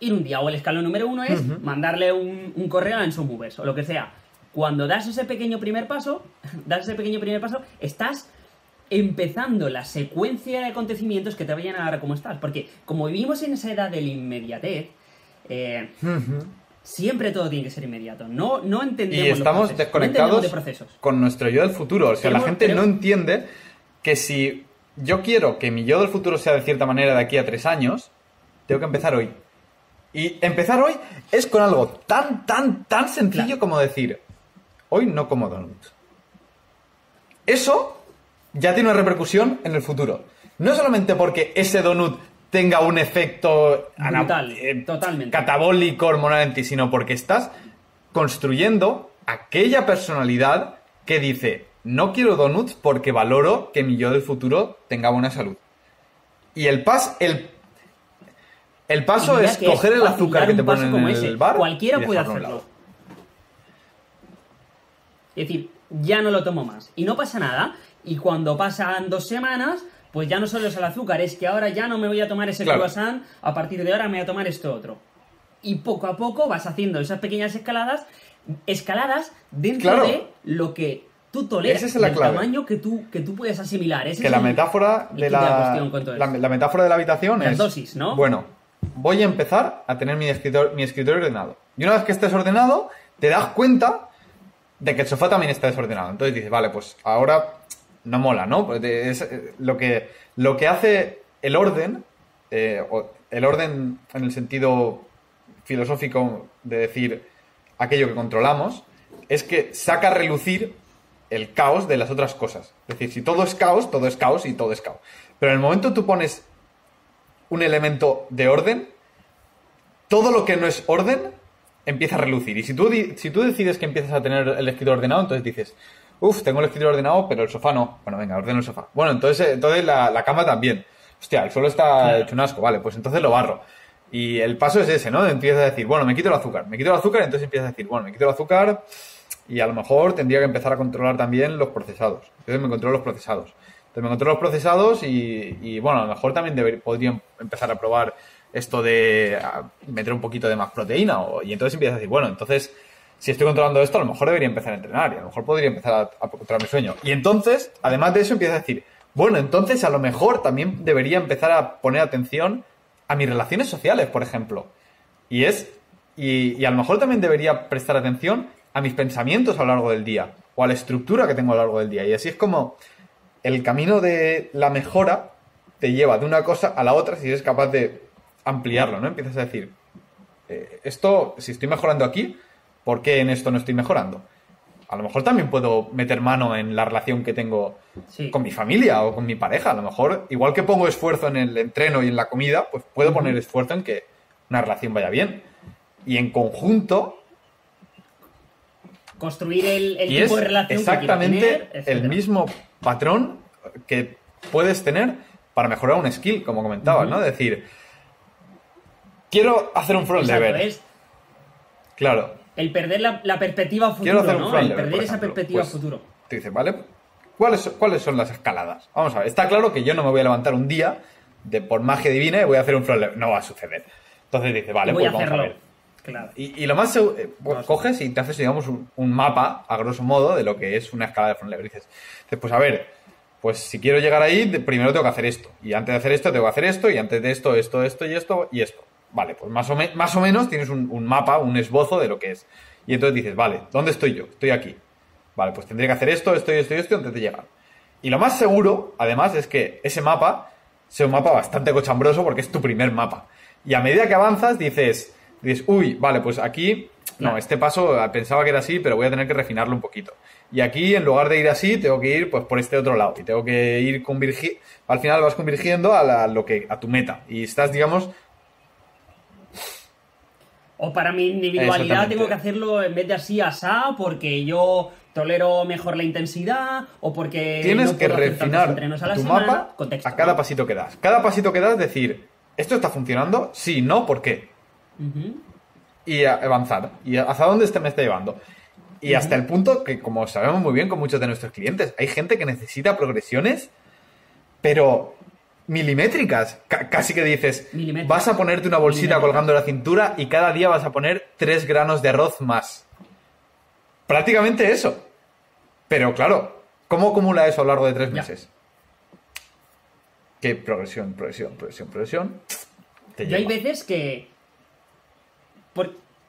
Ir un día. O el escalón número uno es mandarle un, un correo a Enso Movers, o lo que sea. Cuando das ese pequeño primer paso, das ese pequeño primer paso, estás empezando la secuencia de acontecimientos que te vayan a dar a cómo estás. Porque como vivimos en esa edad de la inmediatez, eh, siempre todo tiene que ser inmediato. No, no entendemos. Y estamos desconectados con nuestro yo del futuro. O sea, la gente no entiende que si yo quiero que mi yo del futuro sea de cierta manera de aquí a tres años, tengo que empezar hoy. Y empezar hoy es con algo tan, tan, tan sencillo como decir, hoy no como donuts. Eso ya tiene una repercusión en el futuro. No solamente porque ese donut tenga un efecto eh, totalmente. catabólico hormonal en ti, sino porque estás construyendo aquella personalidad que dice, no quiero donuts porque valoro que mi yo del futuro tenga buena salud. Y el pas, el, el paso es coger el azúcar que te ponen en el bar. Cualquiera puede hacerlo. Es decir, ya no lo tomo más. Y no pasa nada. Y cuando pasan dos semanas, pues ya no solo es el azúcar, es que ahora ya no me voy a tomar ese croissant, a partir de ahora me voy a tomar esto otro. Y poco a poco vas haciendo esas pequeñas escaladas, escaladas dentro de lo que tú toleras, es el tamaño que tú, que tú puedes asimilar. que la metáfora de la, la, metáfora de la habitación es... dosis, ¿no? Bueno, voy a empezar a tener mi escritorio, mi escritorio ordenado. Y una vez que estés ordenado, te das cuenta de que el sofá también está desordenado. Entonces dices, vale, pues ahora no mola, ¿no? Es eh, lo, que, lo que hace el orden, eh, el orden en el sentido filosófico de decir aquello que controlamos, es que saca a relucir el caos de las otras cosas. Es decir, si todo es caos, todo es caos y todo es caos. Pero en el momento tú pones un elemento de orden, todo lo que no es orden empieza a relucir. Y si tú, si tú decides que empiezas a tener el escritorio ordenado, entonces dices, Uf, tengo el escritorio ordenado, pero el sofá no. Bueno, venga, ordeno el sofá. Bueno, entonces, entonces la, cama también. Hostia, el suelo está hecho un asco, vale, pues entonces lo barro. Y el paso es ese, ¿no? Empieza a decir, bueno, me quito el azúcar, me quito el azúcar, y entonces empieza a decir, bueno, me quito el azúcar y a lo mejor tendría que empezar a controlar también los procesados. Entonces me controlo los procesados. Entonces me controlo los procesados y, bueno, a lo mejor también debería, podría empezar a probar esto de meter un poquito de más proteína. y entonces empieza a decir, bueno, entonces si estoy controlando esto, a lo mejor debería empezar a entrenar y a lo mejor podría empezar a, controlar mi sueño. Y entonces, además de eso, empieza a decir, bueno, entonces a lo mejor también debería empezar a poner atención a mis relaciones sociales, por ejemplo. Y es, y, a lo mejor también debería prestar atención a mis pensamientos a lo largo del día o a la estructura que tengo a lo largo del día. Y así es como el camino de la mejora te lleva de una cosa a la otra si eres capaz de ampliarlo, ¿no? Empiezas a decir, eh, esto, si estoy mejorando aquí, ¿por qué en esto no estoy mejorando? A lo mejor también puedo meter mano en la relación que tengo con mi familia o con mi pareja. A lo mejor, igual que pongo esfuerzo en el entreno y en la comida, pues puedo poner esfuerzo en que una relación vaya bien. Y en conjunto. Construir el, tipo de relación exactamente el mismo patrón que puedes tener para mejorar un skill, como comentabas, ¿no? Es decir, quiero hacer un front lever. Claro, el perder la, perspectiva futuro, ¿no? el perder esa perspectiva pues, futuro. Te dice, vale, ¿cuáles, ¿cuáles son las escaladas? Vamos a ver, está claro que yo no me voy a levantar un día de por magia divina y voy a hacer un front No va a suceder. Entonces dice, vale, pues vamos a ver. Claro. Y, lo más eh, pues, coges y te haces, digamos, un, mapa, a grosso modo, de lo que es una escalada de front lever. Dices, pues a ver, pues si quiero llegar ahí, primero tengo que hacer esto. Y antes de hacer esto, tengo que hacer esto. Y antes de esto, esto, esto y esto y esto. Vale, pues más o, más o menos tienes un, mapa, un esbozo de lo que es. Y entonces dices, vale, ¿dónde estoy yo? Estoy aquí. Vale, pues tendría que hacer esto, esto y esto y esto antes de llegar. Y lo más seguro, además, es que ese mapa sea un mapa bastante cochambroso porque es tu primer mapa. Y a medida que avanzas dices, dices, uy, vale, pues aquí, no, este paso pensaba que era así, pero voy a tener que refinarlo un poquito. Y aquí, en lugar de ir así, tengo que ir pues por este otro lado. Y tengo que ir convirgiendo, al final vas convirgiendo a, lo que, a tu meta. Y estás, digamos, o para mi individualidad tengo que hacerlo en vez de así asá porque yo tolero mejor la intensidad o porque tienes que refinar tu mapa a cada pasito que das. Cada pasito que das, decir, ¿esto está funcionando? Sí, no, ¿por qué? Y avanzar. ¿Y hacia dónde este me está llevando? Y hasta el punto que, como sabemos muy bien con muchos de nuestros clientes, hay gente que necesita progresiones, pero milimétricas. casi que dices, vas a ponerte una bolsita colgando la cintura y cada día vas a poner tres granos de arroz más. Prácticamente eso. Pero claro, ¿cómo acumula eso a lo largo de tres meses? ¿Qué progresión, progresión, progresión, progresión? Te hay veces que...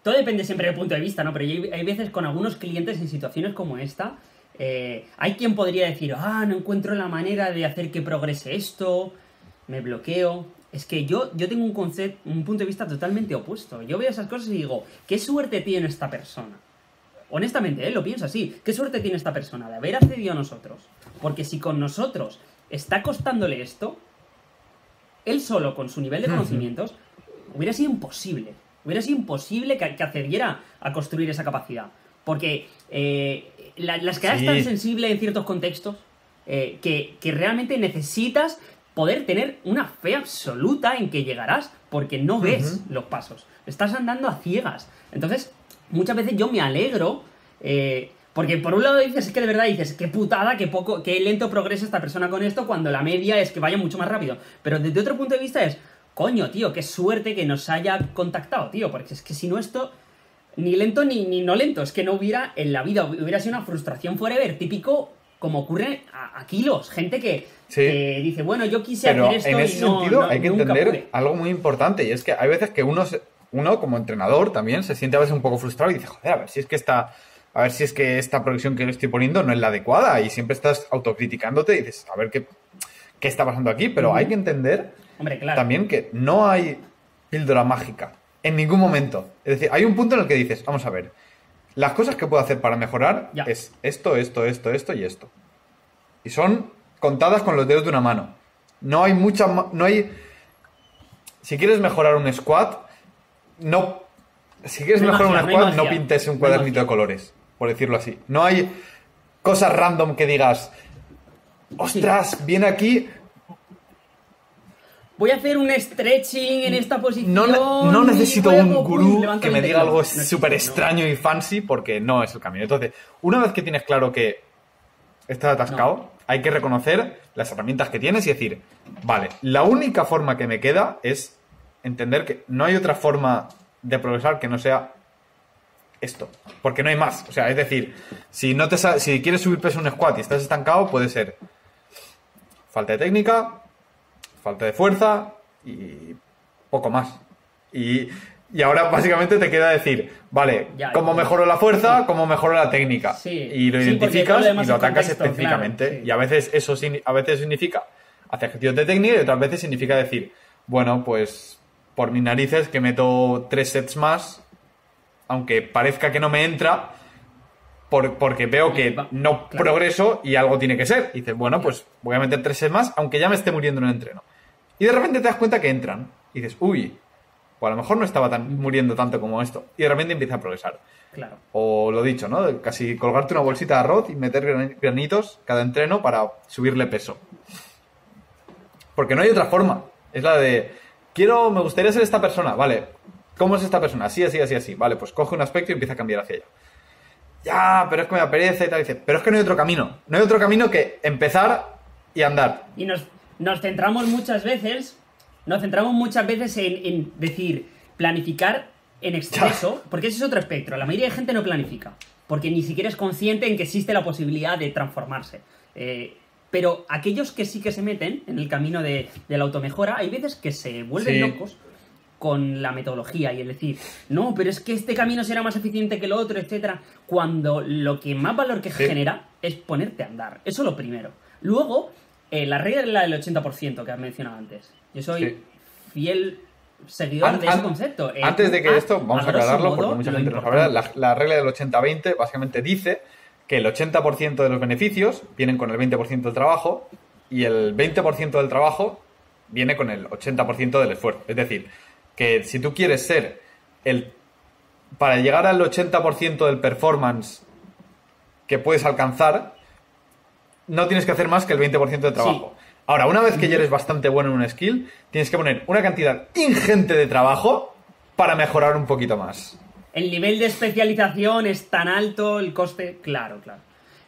Todo depende siempre del punto de vista, ¿no? Pero hay veces con algunos clientes en situaciones como esta, eh, hay quien podría decir, ah, no encuentro la manera de hacer que progrese esto, me bloqueo. Es que yo, yo tengo un, concepto, un punto de vista totalmente opuesto. Yo veo esas cosas y digo, ¿qué suerte tiene esta persona? Honestamente, ¿eh? lo pienso así. ¿Qué suerte tiene esta persona de haber accedido a nosotros? Porque si con nosotros está costándole esto, él solo con su nivel de conocimientos, hubiera sido imposible. Hubiera sido imposible que, accediera a construir esa capacidad. Porque eh, las que sí. tan sensible en ciertos contextos eh, que, que realmente necesitas poder tener una fe absoluta en que llegarás porque no ves los pasos. Estás andando a ciegas. Entonces, muchas veces yo me alegro. Eh, porque por un lado dices, es que de verdad dices, qué putada, qué poco, qué lento progresa esta persona con esto, cuando la media es que vaya mucho más rápido. Pero desde otro punto de vista es, coño, tío, qué suerte que nos haya contactado, tío. Porque es que si no esto, ni lento ni, ni no lento, es que no hubiera en la vida, hubiera sido una frustración forever, típico como ocurre a, kilos. Gente que, dice, bueno, yo quise hacer esto en ese sentido hay que entender algo muy importante y es que hay veces que uno, uno como entrenador también se siente a veces un poco frustrado y dice, joder, a ver si es que esta, a ver si es que esta progresión que le estoy poniendo no es la adecuada y siempre estás autocriticándote y dices, a ver qué, qué está pasando aquí, pero hay que entender también que no hay píldora mágica en ningún momento. Es decir, hay un punto en el que dices, vamos a ver, las cosas que puedo hacer para mejorar es esto, esto, esto, esto y esto. Y son contadas con los dedos de una mano. No hay mucha... No hay... Si quieres mejorar un squat, no... Si quieres mejorar un squat, no, pintes un cuadernito de colores, por decirlo así. No hay cosas random que digas, ostras, viene aquí, voy a hacer un stretching en esta posición. No, necesito un gurú que me diga algo súper extraño y fancy porque no es el camino. Entonces, una vez que tienes claro que estás atascado, hay que reconocer las herramientas que tienes y decir, vale, la única forma que me queda es entender que no hay otra forma de progresar que no sea esto, porque no hay más. O sea, es decir, si no te si quieres subir peso en un squat y estás estancado, puede ser falta de técnica, falta de fuerza y poco más. Y, ahora básicamente te queda decir, vale, ¿cómo mejoro la fuerza? ¿Cómo mejoro la técnica? Y lo identificas y lo atacas específicamente. y a veces eso a veces significa hacer ejercicios de técnica y otras veces significa decir, bueno, pues por mis narices que meto tres sets más, aunque parezca que no me entra, porque veo que no progreso y algo tiene que ser. Y dices, bueno, pues voy a meter tres sets más, aunque ya me esté muriendo en el entreno. Y de repente te das cuenta que entran. Y dices, uy, pues a lo mejor no estaba tan, muriendo tanto como esto. Y de repente empieza a progresar. Claro. O lo dicho, ¿no? Casi colgarte una bolsita de arroz y meter granitos cada entreno para subirle peso. Porque no hay otra forma. Es la de, quiero, me gustaría ser esta persona. Vale, ¿cómo es esta persona? Así, así, así, así. Vale, pues coge un aspecto y empieza a cambiar hacia ella. Ya, pero es que me apereza y tal. dice, pero es que no hay otro camino. No hay otro camino que empezar y andar. Y nos, nos centramos muchas veces, nos centramos muchas veces en, decir, planificar en exceso, porque ese es otro espectro. La mayoría de gente no planifica, porque ni siquiera es consciente en que existe la posibilidad de transformarse. Eh, pero aquellos que sí que se meten en el camino de, la automejora, hay veces que se vuelven locos con la metodología y el decir, no, pero es que este camino será más eficiente que el otro, etcétera, cuando lo que más valor que genera es ponerte a andar. Eso es lo primero. Luego, eh, la regla es la del 80% que has mencionado antes. Yo soy fiel seguidor de ese concepto. Eh, antes de que esto, vamos a aclararlo porque mucha gente no sabe. La, la regla del 80-20 básicamente dice que el 80% de los beneficios vienen con el 20% del trabajo y el 20% del trabajo viene con el 80% del esfuerzo. Es decir, que si tú quieres ser el... Para llegar al 80% del performance que puedes alcanzar, no tienes que hacer más que el 20% de trabajo. Ahora, una vez que ya eres bastante bueno en un skill, tienes que poner una cantidad ingente de trabajo para mejorar un poquito más. El nivel de especialización es tan alto, el coste, claro, claro.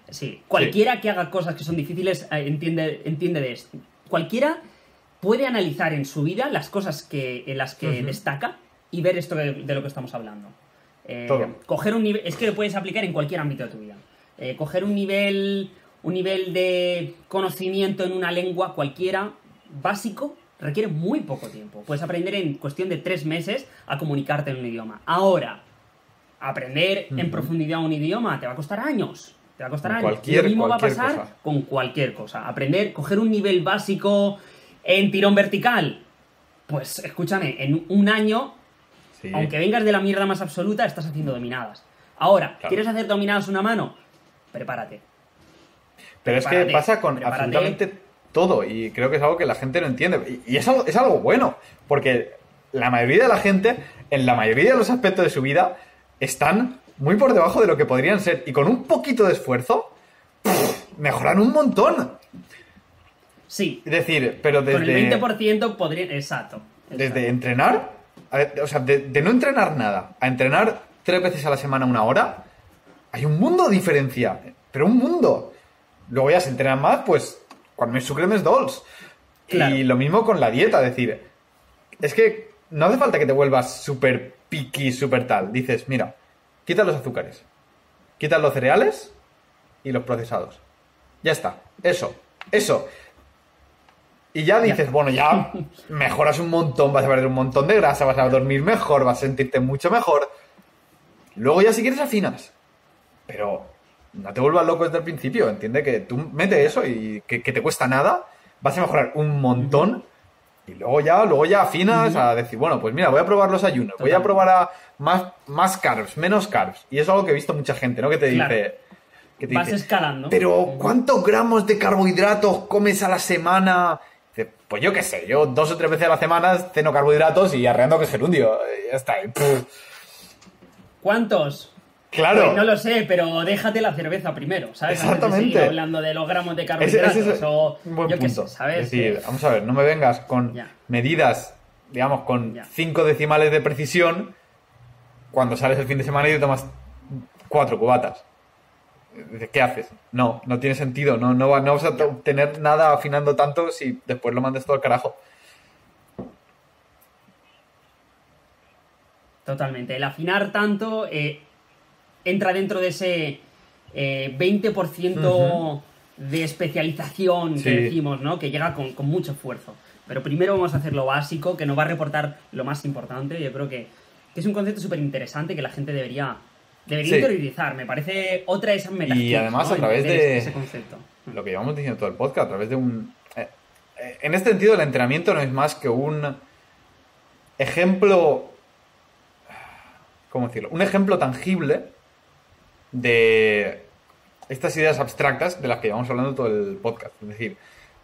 Sí, cualquiera que haga cosas que son difíciles eh, entiende, entiende de esto. Cualquiera puede analizar en su vida las cosas que, en las que destaca y ver esto de, lo que estamos hablando. Eh, coger un nivel, es que lo puedes aplicar en cualquier ámbito de tu vida. Eh, coger un nivel, un nivel de conocimiento en una lengua cualquiera básico requiere muy poco tiempo. Puedes aprender en cuestión de tres meses a comunicarte en un idioma. Ahora, aprender en profundidad un idioma te va a costar años. Te va a costar años. lo mismo va a pasar con cualquier cosa. Aprender, coger un nivel básico en tirón vertical. Pues escúchame, en un año, aunque vengas de la mierda más absoluta, estás haciendo dominadas. Ahora, ¿quieres hacer dominadas una mano? Prepárate. Pero es que pasa con absolutamente todo y creo que es algo que la gente no entiende. Y, es, algo, es algo bueno, porque la mayoría de la gente, en la mayoría de los aspectos de su vida, están muy por debajo de lo que podrían ser. Y con un poquito de esfuerzo, mejoran un montón. Sí. Es decir, pero desde... Con el 20% podrían... Exacto. Desde entrenar, o sea, de, no entrenar nada a entrenar tres veces a la semana una hora, hay un mundo de diferencia. Pero un mundo. Luego ya se entrenan más, pues, cuando me sucremes dolls. Y lo mismo con la dieta, es decir, es que no hace falta que te vuelvas súper piqui, súper tal. Dices, mira, quita los azúcares, quita los cereales y los procesados. Ya está, eso, eso. Y ya dices, bueno, ya mejoras un montón, vas a perder un montón de grasa, vas a dormir mejor, vas a sentirte mucho mejor. Luego ya si quieres afinas. Pero no te vuelvas loco desde el principio. Entiende que tú metes eso y que, te cuesta nada, vas a mejorar un montón. Y luego ya, luego ya afinas a decir, bueno, pues mira, voy a probar los ayunos, voy a probar a más, más carbs, menos carbs. Y eso es algo que he visto mucha gente, ¿no? Que te dice. Que te Vas escalando. Pero, ¿cuántos gramos de carbohidratos comes a la semana? pues yo qué sé, yo dos o tres veces a la semana ceno carbohidratos y arreando que gerundio. Ya está. ¿Cuántos? Claro. Pues no lo sé, pero déjate la cerveza primero, ¿sabes? Exactamente. hablando de los gramos de carbohidratos ese, o un buen punto. ¿sabes? Es decir, vamos a ver, no me vengas con medidas, digamos, con cinco decimales de precisión cuando sales el fin de semana y te tomas cuatro cubatas. ¿qué haces? No, no tiene sentido, no, no, no vas a tener nada afinando tanto si después lo mandes todo al carajo. Totalmente. El afinar tanto eh, entra dentro de ese 20% eh, de especialización que decimos, ¿no? Que llega con, mucho esfuerzo. Pero primero vamos a hacer lo básico, que nos va a reportar lo más importante. Yo creo que, que es un concepto súper interesante que la gente debería Debería interiorizar, me parece otra de esas metáforas. Y además a través de, ese concepto. lo que llevamos diciendo todo el podcast, a través de un... Eh, eh, en este sentido el entrenamiento no es más que un ejemplo... ¿Cómo decirlo? Un ejemplo tangible de estas ideas abstractas de las que llevamos hablando todo el podcast. Es decir,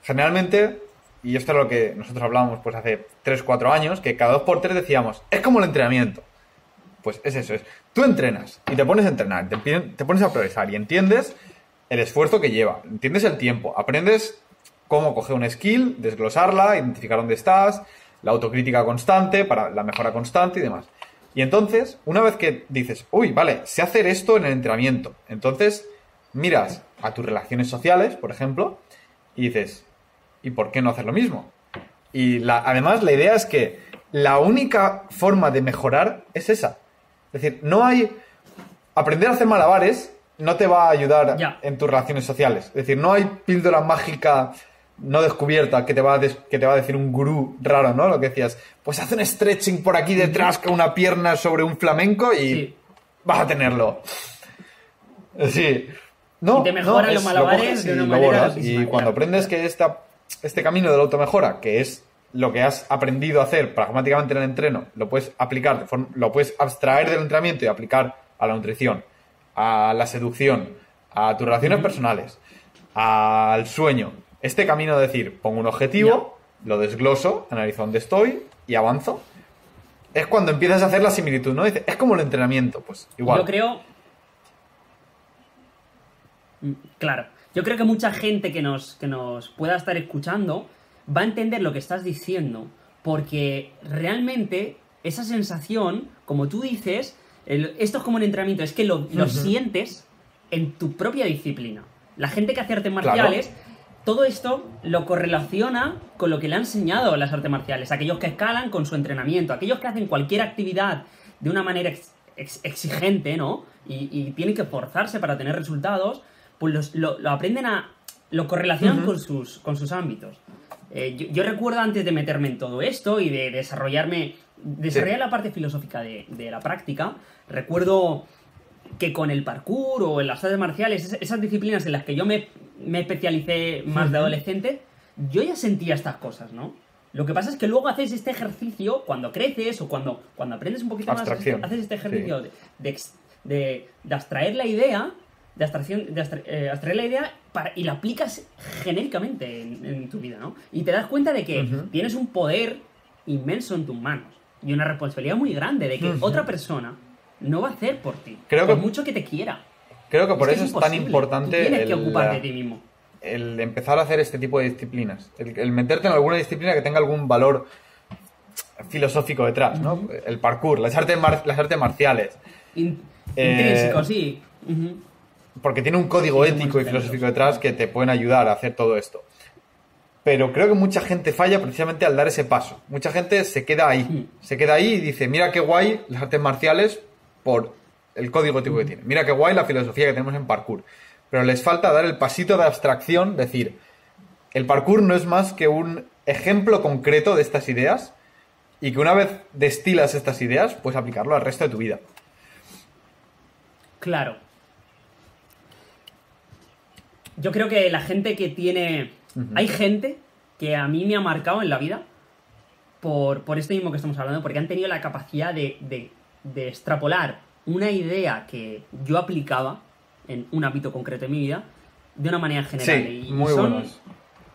generalmente, y esto es lo que nosotros hablábamos pues hace 3, 4 años, que cada dos por tres decíamos, es como el entrenamiento. Pues es eso, es. Tú entrenas y te pones a entrenar, te, te pones a progresar y entiendes el esfuerzo que lleva, entiendes el tiempo, aprendes cómo coger un skill, desglosarla, identificar dónde estás, la autocrítica constante para la mejora constante y demás. Y entonces, una vez que dices, uy, vale, sé hacer esto en el entrenamiento, entonces miras a tus relaciones sociales, por ejemplo, y dices, ¿y por qué no hacer lo mismo? Y la, además la idea es que la única forma de mejorar es esa. Es decir, no hay. Aprender a hacer malabares no te va a ayudar en tus relaciones sociales. Es decir, no hay píldora mágica no descubierta que te va a, que te va a decir un gurú raro, ¿no? Lo que decías, pues haz un stretching por aquí detrás con una pierna sobre un flamenco y vas a tenerlo. Sí. No, y te mejora los malabares de una manera Y cuando aprendes que esta, este camino de la automejora, que es lo que has aprendido a hacer pragmáticamente en el entreno, lo puedes aplicar, lo puedes abstraer del entrenamiento y aplicar a la nutrición, a la seducción, a tus relaciones personales, al sueño. Este camino de decir, pongo un objetivo, lo desgloso, analizo dónde estoy y avanzo. Es cuando empiezas a hacer la similitud, ¿no? es como el entrenamiento, pues igual. Yo creo. Mm, claro. yo creo que mucha gente que nos, que nos pueda estar escuchando va a entender lo que estás diciendo, porque realmente esa sensación, como tú dices, esto es como un entrenamiento, es que lo, sientes en tu propia disciplina. La gente que hace artes marciales, todo esto lo correlaciona con lo que le han enseñado las artes marciales. Aquellos que escalan con su entrenamiento, aquellos que hacen cualquier actividad de una manera exigente, ¿no? Y, tienen que forzarse para tener resultados, pues lo, aprenden a. lo correlacionan con, sus, con sus ámbitos. Eh, yo, recuerdo antes de meterme en todo esto y de desarrollarme, desarrollar la parte filosófica de, la práctica, recuerdo que con el parkour o en las artes marciales, esas, disciplinas en las que yo me, especialicé más de adolescente, yo ya sentía estas cosas, ¿no? Lo que pasa es que luego haces este ejercicio cuando creces o cuando, cuando aprendes un poquito más, haces este ejercicio de, abstraer la idea, de abstracción, de eh, abstraer la idea y la aplicas genéricamente en, tu vida, ¿no? Y te das cuenta de que tienes un poder inmenso en tus manos y una responsabilidad muy grande de que otra persona no va a hacer por ti, creo por mucho que te quiera. Creo que por eso es, tan importante. tienes que ocuparte de ti mismo. El empezar a hacer este tipo de disciplinas. El, meterte en alguna disciplina que tenga algún valor filosófico detrás, ¿no? El parkour, las artes, las artes marciales. intrínseco, eh, sí porque tiene un código ético y filosófico detrás que te pueden ayudar a hacer todo esto. Pero creo que mucha gente falla precisamente al dar ese paso. Mucha gente se queda ahí. Se queda ahí y dice, mira qué guay las artes marciales por el código ético que tiene. Mira qué guay la filosofía que tenemos en parkour. Pero les falta dar el pasito de abstracción, decir, el parkour no es más que un ejemplo concreto de estas ideas y que una vez destilas estas ideas, puedes aplicarlo al resto de tu vida. Claro, yo creo que la gente que tiene... Hay gente que a mí me ha marcado en la vida por, por este mismo que estamos hablando, porque han tenido la capacidad de, de, extrapolar una idea que yo aplicaba en un ámbito concreto de mi vida de una manera general. y muy son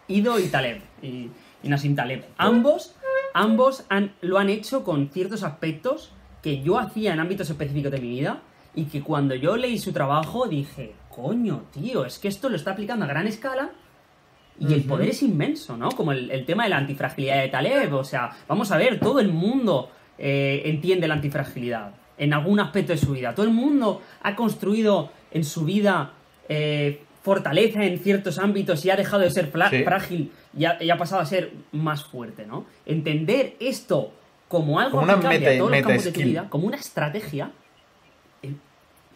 Ido y Taleb, y, y Nassim Taleb. Ambos, ambos han, lo han hecho con ciertos aspectos que yo hacía en ámbitos específicos de mi vida y que cuando yo leí su trabajo dije, coño, tío, es que esto lo está aplicando a gran escala y el poder es inmenso, ¿no? Como el, tema de la antifragilidad de Taleb, o sea, vamos a ver, todo el mundo eh, entiende la antifragilidad en algún aspecto de su vida. Todo el mundo ha construido en su vida eh, fortaleza en ciertos ámbitos y ha dejado de ser frágil y ha, pasado a ser más fuerte, ¿no? Entender esto como algo como una meta, a todos los campos de tu vida, como una estrategia.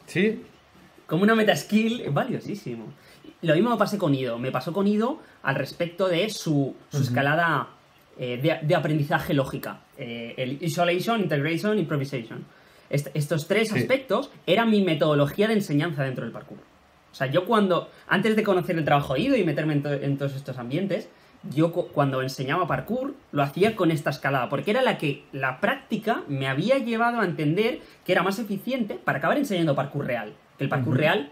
Sí, como una meta skill valiosísimo. Lo mismo me pasé con Ido. Me pasó con Ido al respecto de su, escalada eh, de, aprendizaje lógica. Eh, el isolation, integration, improvisation. Estos tres aspectos eran mi metodología de enseñanza dentro del parkour. O sea, yo cuando, antes de conocer el trabajo de Ido y meterme en, todos estos ambientes, yo cuando enseñaba parkour lo hacía con esta escalada, porque era la que la práctica me había llevado a entender que era más eficiente para acabar enseñando parkour real que el parkour real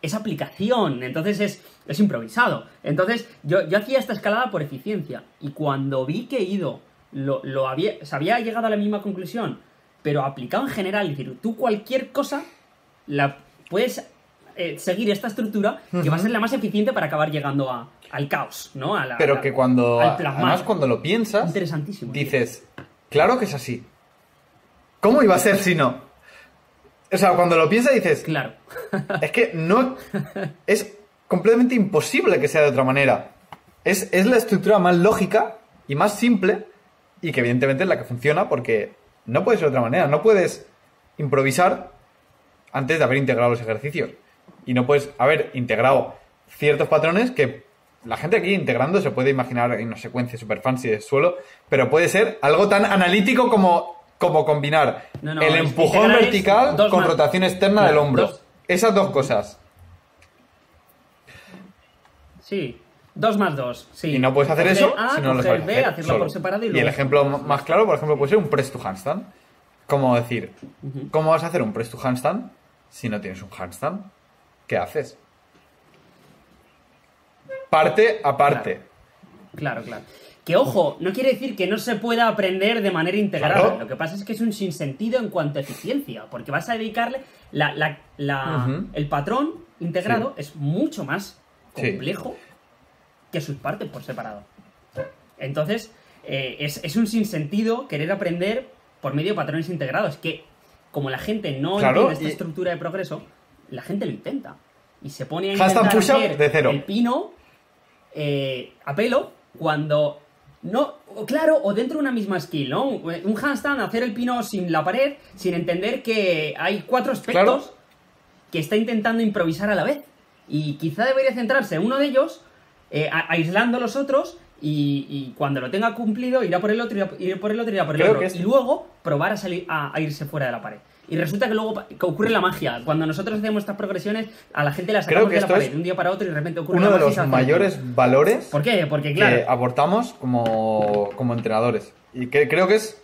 es aplicación, entonces es, es improvisado. Entonces yo, yo, hacía esta escalada por eficiencia y cuando vi que Ido lo, lo había, se había llegado a la misma conclusión, pero aplicado en general, es decir, tú cualquier cosa la puedes eh, seguir esta estructura que va a ser la más eficiente para acabar llegando a, al caos, ¿no? A pero que cuando, además cuando lo piensas, dices, claro que es así. ¿Cómo iba a ser si no? O sea, cuando lo piensas dices. Claro. es que no. Es completamente imposible que sea de otra manera. Es, la estructura más lógica y más simple y que evidentemente es la que funciona porque no puede ser de otra manera. No puedes improvisar antes de haber integrado los ejercicios. Y no puedes haber integrado ciertos patrones que la gente aquí integrando se puede imaginar en una secuencia super fancy de suelo, pero puede ser algo tan analítico como como combinar el empujón vertical con rotación externa del hombro. Esas dos cosas. Sí, dos más dos. Sí. Y no puedes hacer eso si no lo sabes hacerlo por separado y, el ejemplo más claro, por ejemplo, puede ser un press to handstand. ¿Cómo decir? ¿Cómo vas a hacer un press to handstand si no tienes un handstand? ¿Qué haces? Parte a parte. claro. claro. Que ojo, no quiere decir que no se pueda aprender de manera integrada. Lo que pasa es que es un sinsentido en cuanto a eficiencia, porque vas a dedicarle. La, el patrón integrado es mucho más complejo que sus partes por separado. Entonces, eh, es, un sinsentido querer aprender por medio de patrones integrados, que como la gente no entiende esta estructura de progreso, la gente lo intenta. Y se pone a intentar hacer de cero. el pino eh, a pelo cuando no, claro, o dentro de una misma skill, ¿no? Un handstand, hacer el pino sin la pared, sin entender que hay cuatro aspectos que está intentando improvisar a la vez. Y quizá debería centrarse en uno de ellos, eh, aislando los otros, y, cuando lo tenga cumplido, irá por el otro, irá por el otro, irá por el otro. Y luego probar a, salir, a irse fuera de la pared. Y resulta que luego ocurre la magia. Cuando nosotros hacemos estas progresiones, a la gente la sacamos de la pared de un día para otro y de repente ocurre uno la magia. Uno de los mayores valores ¿Por qué? Porque, claro. que aportamos como, como entrenadores. Y que creo que es.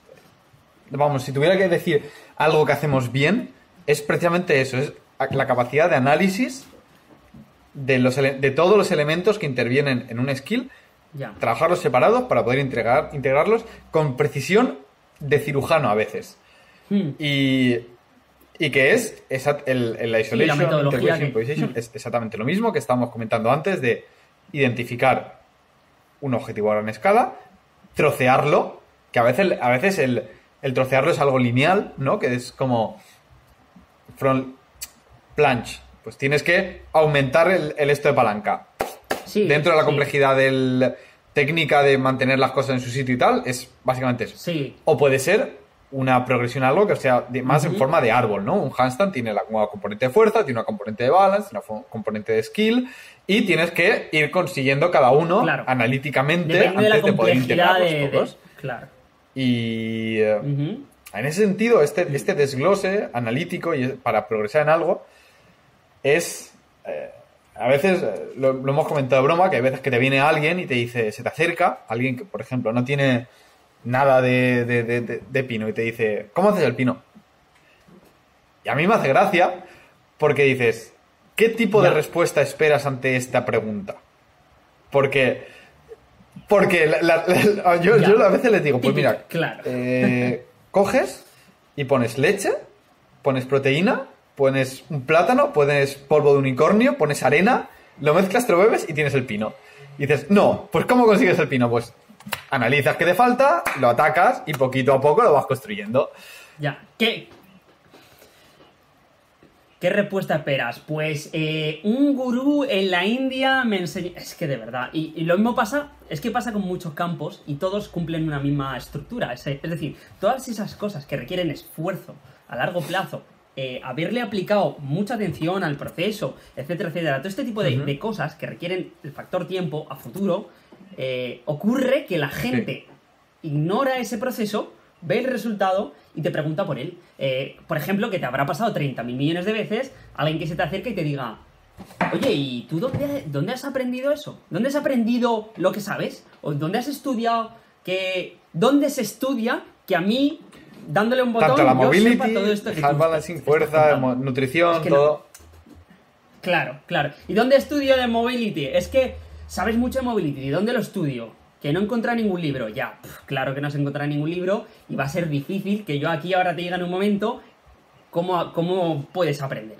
Vamos, si tuviera que decir algo que hacemos bien, es precisamente eso: es la capacidad de análisis de, los, de todos los elementos que intervienen en un skill, trabajarlos separados para poder integrar, integrarlos con precisión de cirujano a veces. Hmm. Y, y que es el, el Isolation, Improvisation, es exactamente lo mismo que estábamos comentando antes de identificar un objetivo a gran escala, trocearlo, que a veces, a veces el, el trocearlo es algo lineal, ¿no? Que es como front planche. Pues tienes que aumentar el, esto de palanca. Dentro de la complejidad del técnica de mantener las cosas en su sitio y tal, es básicamente eso. Sí. O puede ser una progresión algo que sea más en forma de árbol, ¿no? Un handstand tiene la, una componente de fuerza, tiene una componente de balance, una componente de skill y tienes que ir consiguiendo cada uno analíticamente antes de, poder integrarlos todos. claro. Y eh, en ese sentido, este, este desglose analítico y para progresar en algo es... Eh, a veces, eh, lo, lo, hemos comentado de broma, que hay veces que te viene alguien y te dice, se te acerca, alguien que, por ejemplo, no tiene nada de, pino y te dice, ¿cómo haces el pino? Y a mí me hace gracia porque dices, ¿qué tipo de respuesta esperas ante esta pregunta? Porque, porque yo, a veces les digo, pues mira, eh, coges y pones leche, pones proteína, pones un plátano, pones polvo de unicornio, pones arena, lo mezclas, te lo bebes y tienes el pino. Y dices, no, pues ¿cómo consigues el pino? Pues analizas qué te falta, lo atacas y poquito a poco lo vas construyendo. Ya. ¿Qué, ¿Qué respuesta esperas? Pues eh, un gurú en la India me enseñó... Es que de verdad. Y, lo mismo pasa, es que pasa con muchos campos y todos cumplen una misma estructura. Es, decir, todas esas cosas que requieren esfuerzo a largo plazo, eh, haberle aplicado mucha atención al proceso, etcétera, etcétera, todo este tipo de cosas que requieren el factor tiempo a futuro, eh, ocurre que la gente ignora ese proceso, ve el resultado y te pregunta por él. Eh, por ejemplo, que te habrá pasado 30 mil millones de veces alguien que se te acerca y te diga, oye, ¿y tú dónde, has aprendido eso? ¿Dónde has aprendido lo que sabes? ¿O dónde has estudiado que... ¿Dónde se estudia que a mí, dándole un botón, Tanto la mobility, todo esto balancing, fuerza, nutrición, todo... Claro, claro. ¿Y dónde estudio de mobility? Es que ¿Sabes mucho de mobility? ¿De dónde lo estudio? Que no encontré ningún libro. Ya, claro que no se encontrará ningún libro y va a ser difícil que yo aquí ahora te diga en un momento cómo, cómo puedes aprender.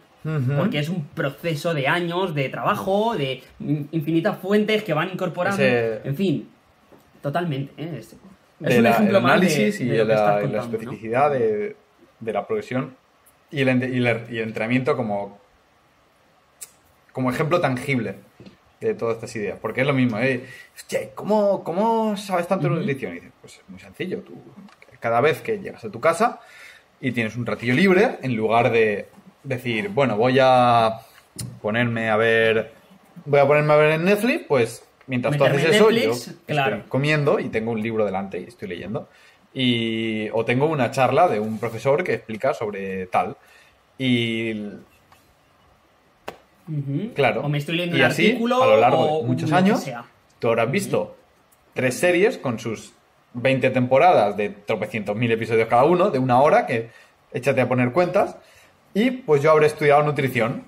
Porque es un proceso de años de trabajo, de infinitas fuentes que van incorporando. En fin, totalmente. ¿eh? Ejemplo el análisis y, la, especificidad de, la progresión y el, y el entrenamiento como, como ejemplo tangible de todas estas ideas. Porque es lo mismo, ¿eh? ¿cómo, sabes tanto de nutrición? Y dices, pues es muy sencillo. Tú, cada vez que llegas a tu casa y tienes un ratillo libre, en lugar de decir, bueno, voy a ponerme a ver. Voy a ponerme a ver en Netflix, pues mientras tú haces eso, yo estoy comiendo y tengo un libro delante y estoy leyendo. Y, o tengo una charla de un profesor que explica sobre tal. Y Claro. O me estoy leyendo y un así, artículo. A lo largo de muchos años, tú habrás visto tres series con sus 20 temporadas de tropecientos mil episodios cada uno, de una hora, que échate a poner cuentas. Y pues yo habré estudiado nutrición.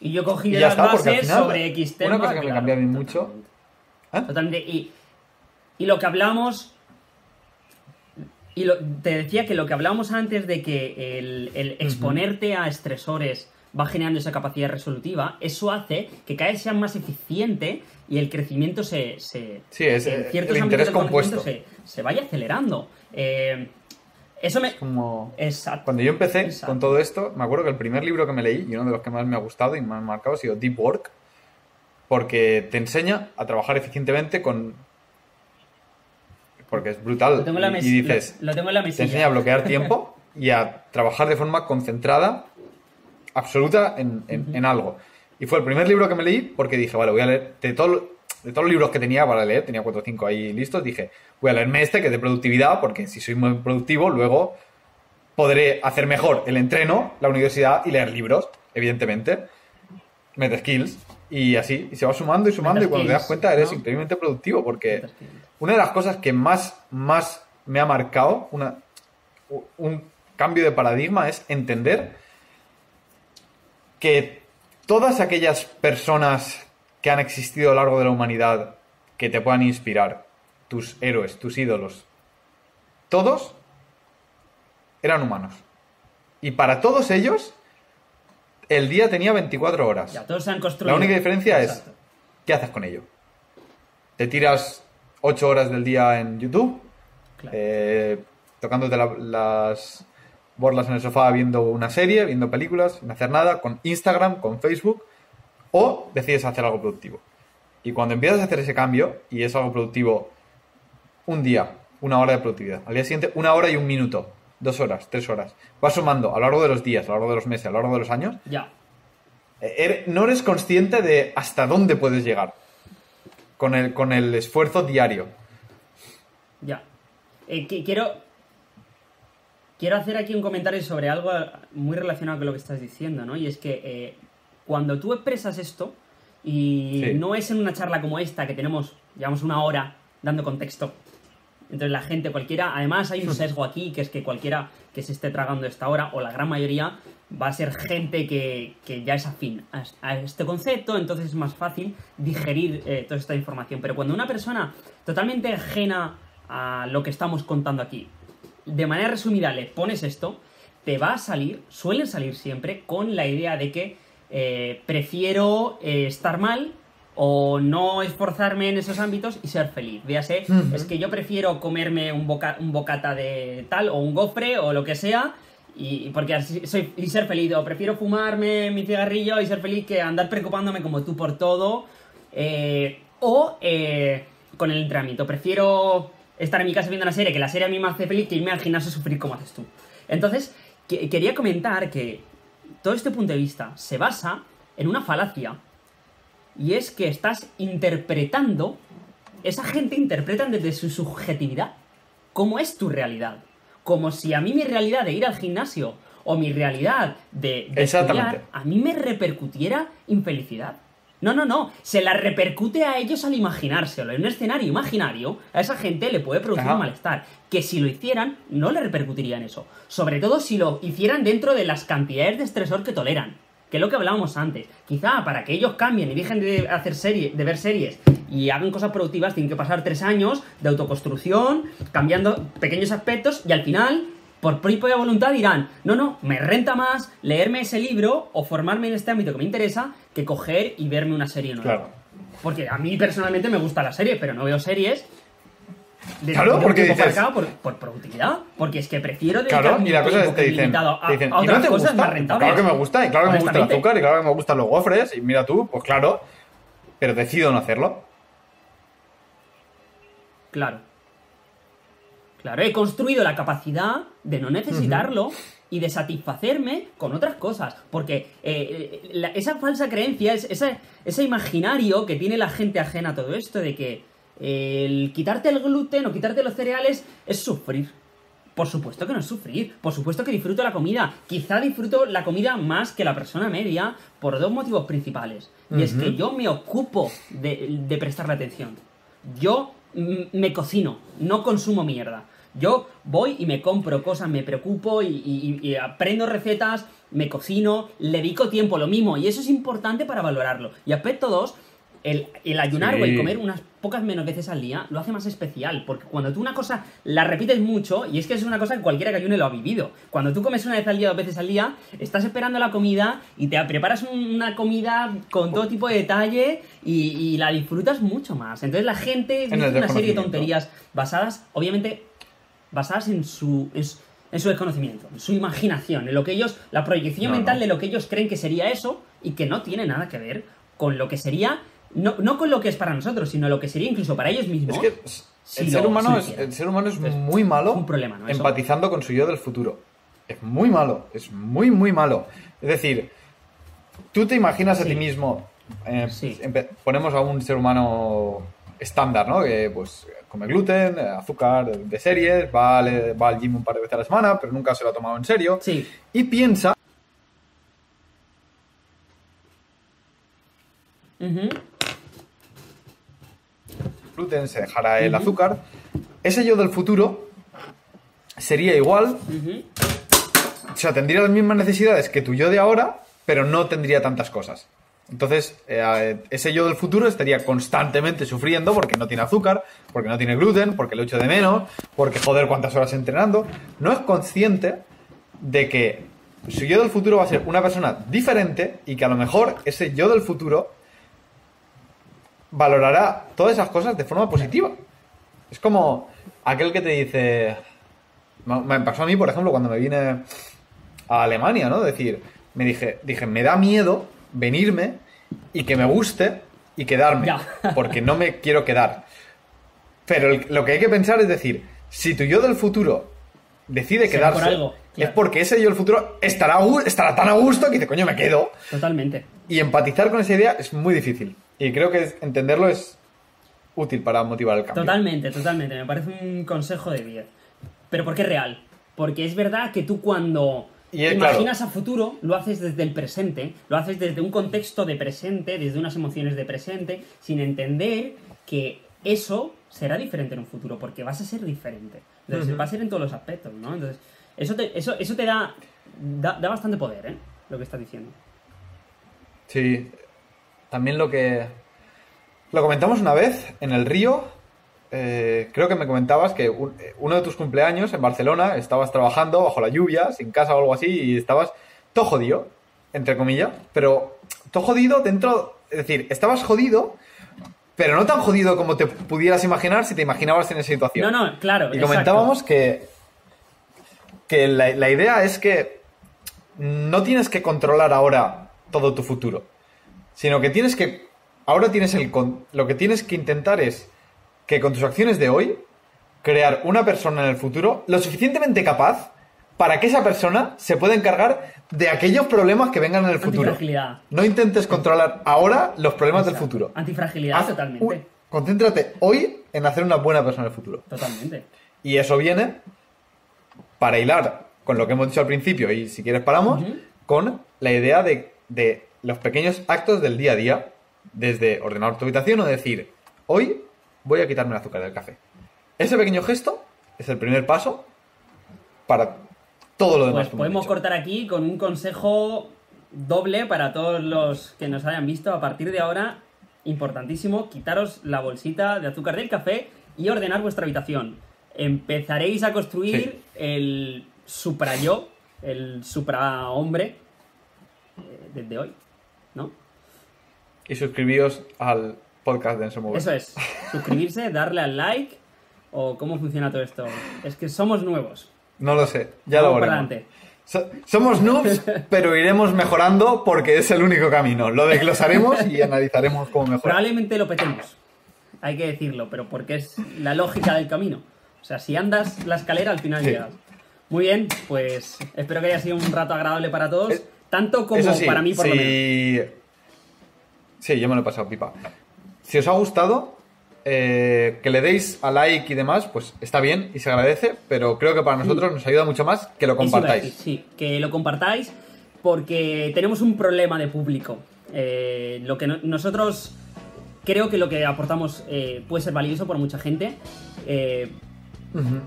Y yo cogí las bases sobre X tema. Una cosa que me cambia a mí mucho. ¿eh? Totalmente. Y, y lo que hablamos y te decía que lo que hablábamos antes de que el, exponerte a estresores va generando esa capacidad resolutiva, eso hace que cada vez sea más eficiente y el crecimiento se... se sí, es en ciertos el interés compuesto. Se, se vaya acelerando. Eh, eso me... Es como... Exacto. Cuando yo empecé Exacto. con todo esto, me acuerdo que el primer libro que me leí, y uno de los que más me ha gustado y me ha marcado, ha sido Deep Work, porque te enseña a trabajar eficientemente con... Porque es brutal. Lo tengo en la mes- y dices, lo, lo tengo en la te enseña a bloquear tiempo y a trabajar de forma concentrada, absoluta en, en- en algo. Y fue el primer libro que me leí porque dije, vale, voy a leer de, todo- de todos los libros que tenía para leer, tenía cuatro o cinco ahí listos, dije, voy a leerme este que es de productividad porque si soy muy productivo, luego podré hacer mejor el entreno, la universidad y leer libros, evidentemente. Meta skills. Y así, y se va sumando y sumando, y cuando te das cuenta eres ¿no? increíblemente productivo porque una de las cosas que más, más me ha marcado, una, un cambio de paradigma, es entender que todas aquellas personas que han existido a lo largo de la humanidad que te puedan inspirar, tus héroes, tus ídolos, todos eran humanos. Y para todos ellos, el día tenía 24 horas. Ya, todos se han construido. La única diferencia es. ¿qué haces con ello? ¿Te tiras 8 horas del día en YouTube? Claro. eh, tocándote la- las borlas en el sofá viendo una serie, viendo películas, sin hacer nada, con Instagram, con Facebook, o decides hacer algo productivo. Y cuando empiezas a hacer ese cambio, y es algo productivo un día, una hora de productividad, al día siguiente una hora y un minuto, dos horas, tres horas, vas sumando a lo largo de los días, a lo largo de los meses, a lo largo de los años, Ya. eh, eres- no eres consciente de hasta dónde puedes llegar con el, con el esfuerzo diario. Ya. Eh, qui- quiero. Quiero hacer aquí un comentario sobre algo muy relacionado con lo que estás diciendo, ¿no? Y es que eh, cuando tú expresas esto, y Sí. no es en una charla como esta que tenemos, llevamos una hora dando contexto. Entonces la gente, cualquiera, además hay un sesgo aquí, que es que cualquiera que se esté tragando esta hora, o la gran mayoría, va a ser gente que, que ya es afín a, a este concepto, entonces es más fácil digerir eh, toda esta información. Pero cuando una persona totalmente ajena a lo que estamos contando aquí, de manera resumida le pones esto, te va a salir, suelen salir siempre, con la idea de que eh, prefiero eh, estar mal o no esforzarme en esos ámbitos y ser feliz. Véase, Ujú. es que yo prefiero comerme un, boca- un bocata de tal o un gofre o lo que sea y y porque así soy y ser feliz o prefiero fumarme mi cigarrillo y ser feliz que andar preocupándome como tú por todo eh, o eh, con el entrenamiento prefiero estar en mi casa viendo una serie que la serie a mí me hace feliz que irme al gimnasio a sufrir como haces tú entonces que- quería comentar que todo este punto de vista se basa en una falacia y es que estás interpretando esa gente interpreta desde su subjetividad cómo es tu realidad. Como si a mí mi realidad de ir al gimnasio o mi realidad de, de Exactamente. estudiar, a mí me repercutiera infelicidad. No, no, no. Se la repercute a ellos al imaginárselo. En un escenario imaginario, a esa gente le puede producir Ajá. un malestar. Que si lo hicieran, no le repercutiría en eso. Sobre todo si lo hicieran dentro de las cantidades de estresor que toleran. Que es lo que hablábamos antes. Quizá para que ellos cambien y dejen de hacer serie, de ver series y hagan cosas productivas, tienen que pasar tres años de autoconstrucción, cambiando pequeños aspectos, y al final, por propia voluntad, dirán: No, no, me renta más leerme ese libro o formarme en este ámbito que me interesa que coger y verme una serie nueva. Claro. Porque a mí personalmente me gusta la serie, pero no veo series. De Claro, porque dices- por, por productividad. Porque es que prefiero dedicar Claro, y la cosa es te dicen, a, te dicen, a ¿y no otras te cosas gusta? más rentables. Claro que me gusta, y claro que me gusta el azúcar, y claro que me gustan los gofres, y mira tú, pues claro, pero decido no hacerlo. Claro. Claro, he construido la capacidad de no necesitarlo y de satisfacerme con otras cosas. Porque eh, la- esa falsa creencia, es, ese, ese imaginario que tiene la gente ajena a todo esto de que el quitarte el gluten o quitarte los cereales es sufrir. Por supuesto que no es sufrir, por supuesto que disfruto la comida. Quizá disfruto la comida más que la persona media por dos motivos principales. Y es que yo me ocupo de, de prestarle atención. Yo me cocino, no consumo mierda. Yo voy y me compro cosas, me preocupo y, y- y aprendo recetas, me cocino, le dedico tiempo, lo mismo. Y eso es importante para valorarlo. Y aspecto 2, el, ayunar o el comer unas pocas menos veces al día lo hace más especial. Porque cuando tú una cosa la repites mucho, y es que es una cosa que cualquiera que ayune lo ha vivido. Cuando tú comes una vez al día, dos veces al día, estás esperando la comida y te preparas una comida con todo tipo de detalle y, y la disfrutas mucho más. Entonces la gente En dice una serie de tonterías basadas, obviamente, basadas en su. en su- en su desconocimiento, en su imaginación, en lo que ellos, la proyección No, mental no. de lo que ellos creen que sería eso y que no tiene nada que ver con lo que sería, no, no con lo que es para nosotros, sino lo que sería incluso para ellos mismos. Es que si el, ser humano es, el ser humano es Entonces, muy malo un problema, empatizando con su yo del futuro. Es muy malo, es muy, muy malo. Es decir, tú te imaginas a ti mismo, eh, Sí. ponemos a un ser humano estándar, ¿no? Que pues come gluten, eh, azúcar de series, va al, va al gym un par de veces a la semana, pero nunca se lo ha tomado en serio. Sí, Y piensa gluten, se dejara el azúcar. Ese yo del futuro sería igual ujú. O sea, tendría las mismas necesidades que tu yo de ahora, pero no tendría tantas cosas. Entonces, eh, ese yo del futuro estaría constantemente sufriendo porque no tiene azúcar, porque no tiene gluten, porque lo echo de menos, porque joder cuántas horas entrenando. No es consciente de que su yo del futuro va a ser una persona diferente y que a lo mejor ese yo del futuro valorará todas esas cosas de forma positiva. Es como aquel que te dice... Me pasó a mí, por ejemplo, cuando me vine a Alemania, ¿no? Decir, me dije, dije, me da miedo venirme y que me guste y quedarme, Ya. porque no me quiero quedar. Pero el- lo que hay que pensar es decir, si tu yo del futuro decide por quedarse, algo, claro. es porque ese yo del futuro estará, estará tan a gusto que dice, coño, me quedo. Totalmente. Y empatizar con esa idea es muy difícil. Y creo que entenderlo es útil para motivar el cambio. Totalmente, totalmente. Me parece un consejo de 10. Pero porque es real. Porque es verdad que tú cuando Y es- imaginas a futuro, lo haces desde el presente, lo haces desde un contexto de presente, desde unas emociones de presente, sin entender que eso será diferente en un futuro, porque vas a ser diferente. Entonces, Ujú. va a ser en todos los aspectos, ¿no? Entonces, eso te, eso, eso te da, da, da bastante poder, ¿eh? Lo que estás diciendo. Sí. También lo que. Lo comentamos una vez en el río. eh, creo que me comentabas que un- eh, uno de tus cumpleaños en Barcelona estabas trabajando bajo la lluvia, sin casa o algo así, y estabas todo jodido, entre comillas, pero todo jodido dentro. Es decir, estabas jodido, pero no tan jodido como te pudieras imaginar si te imaginabas en esa situación. No, no, claro. Y exacto. comentábamos que, que la, la idea es que no tienes que controlar ahora todo tu futuro, sino que tienes que, ahora tienes el, con- lo que tienes que intentar es que con tus acciones de hoy, crear una persona en el futuro lo suficientemente capaz para que esa persona se pueda encargar de aquellos problemas que vengan en el futuro. Antifragilidad. No intentes controlar ahora los problemas del futuro. Antifragilidad, Haz totalmente. un- concéntrate hoy en hacer una buena persona en el futuro. Totalmente. Y eso viene para hilar con lo que hemos dicho al principio, y si quieres paramos, con la idea de, de los pequeños actos del día a día, desde ordenar tu habitación o decir, hoy voy a quitarme el azúcar del café. Ese pequeño gesto es el primer paso para todo lo demás. Pues podemos cortar aquí con un consejo doble para todos los que nos hayan visto. A partir de ahora, importantísimo, quitaros la bolsita de azúcar del café y ordenar vuestra habitación. Empezaréis a construir Sí. el supra yo, el supra hombre eh, desde hoy, ¿no? Y suscribíos al podcast de Enso. Eso es, suscribirse, darle al like o cómo funciona todo esto. Es que somos nuevos. No lo sé, ya lo Vamos veremos. So- somos noobs, pero iremos mejorando porque es el único camino. Lo desglosaremos y analizaremos cómo mejorar. Probablemente lo petemos, hay que decirlo, pero porque es la lógica del camino. O sea, si andas la escalera, al final Sí. llegas. Muy bien, pues espero que haya sido un rato agradable para todos, tanto como Eso sí, para mí, por lo menos. Sí, yo me lo he pasado pipa. Si os ha gustado, eh, que le deis a like y demás, pues está bien y se agradece, pero creo que para nosotros nos ayuda mucho más que lo compartáis. decir, sí, que lo compartáis porque tenemos un problema de público. Eh, lo que no- nosotros creo que lo que aportamos eh, puede ser valioso para mucha gente.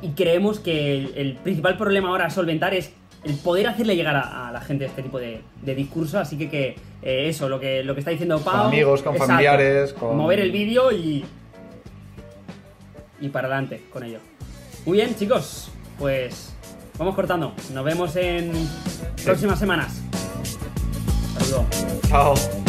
y creemos que el, el principal problema ahora a solventar es el poder hacerle llegar a, la gente este tipo de, discurso. Así que, que eh, eso, lo que, lo que está diciendo Pau. Con amigos, con familiares, con. Mover el vídeo y. Y para adelante con ello. Muy bien, chicos. Pues vamos cortando. Nos vemos en próximas semanas. Saludos. Chao.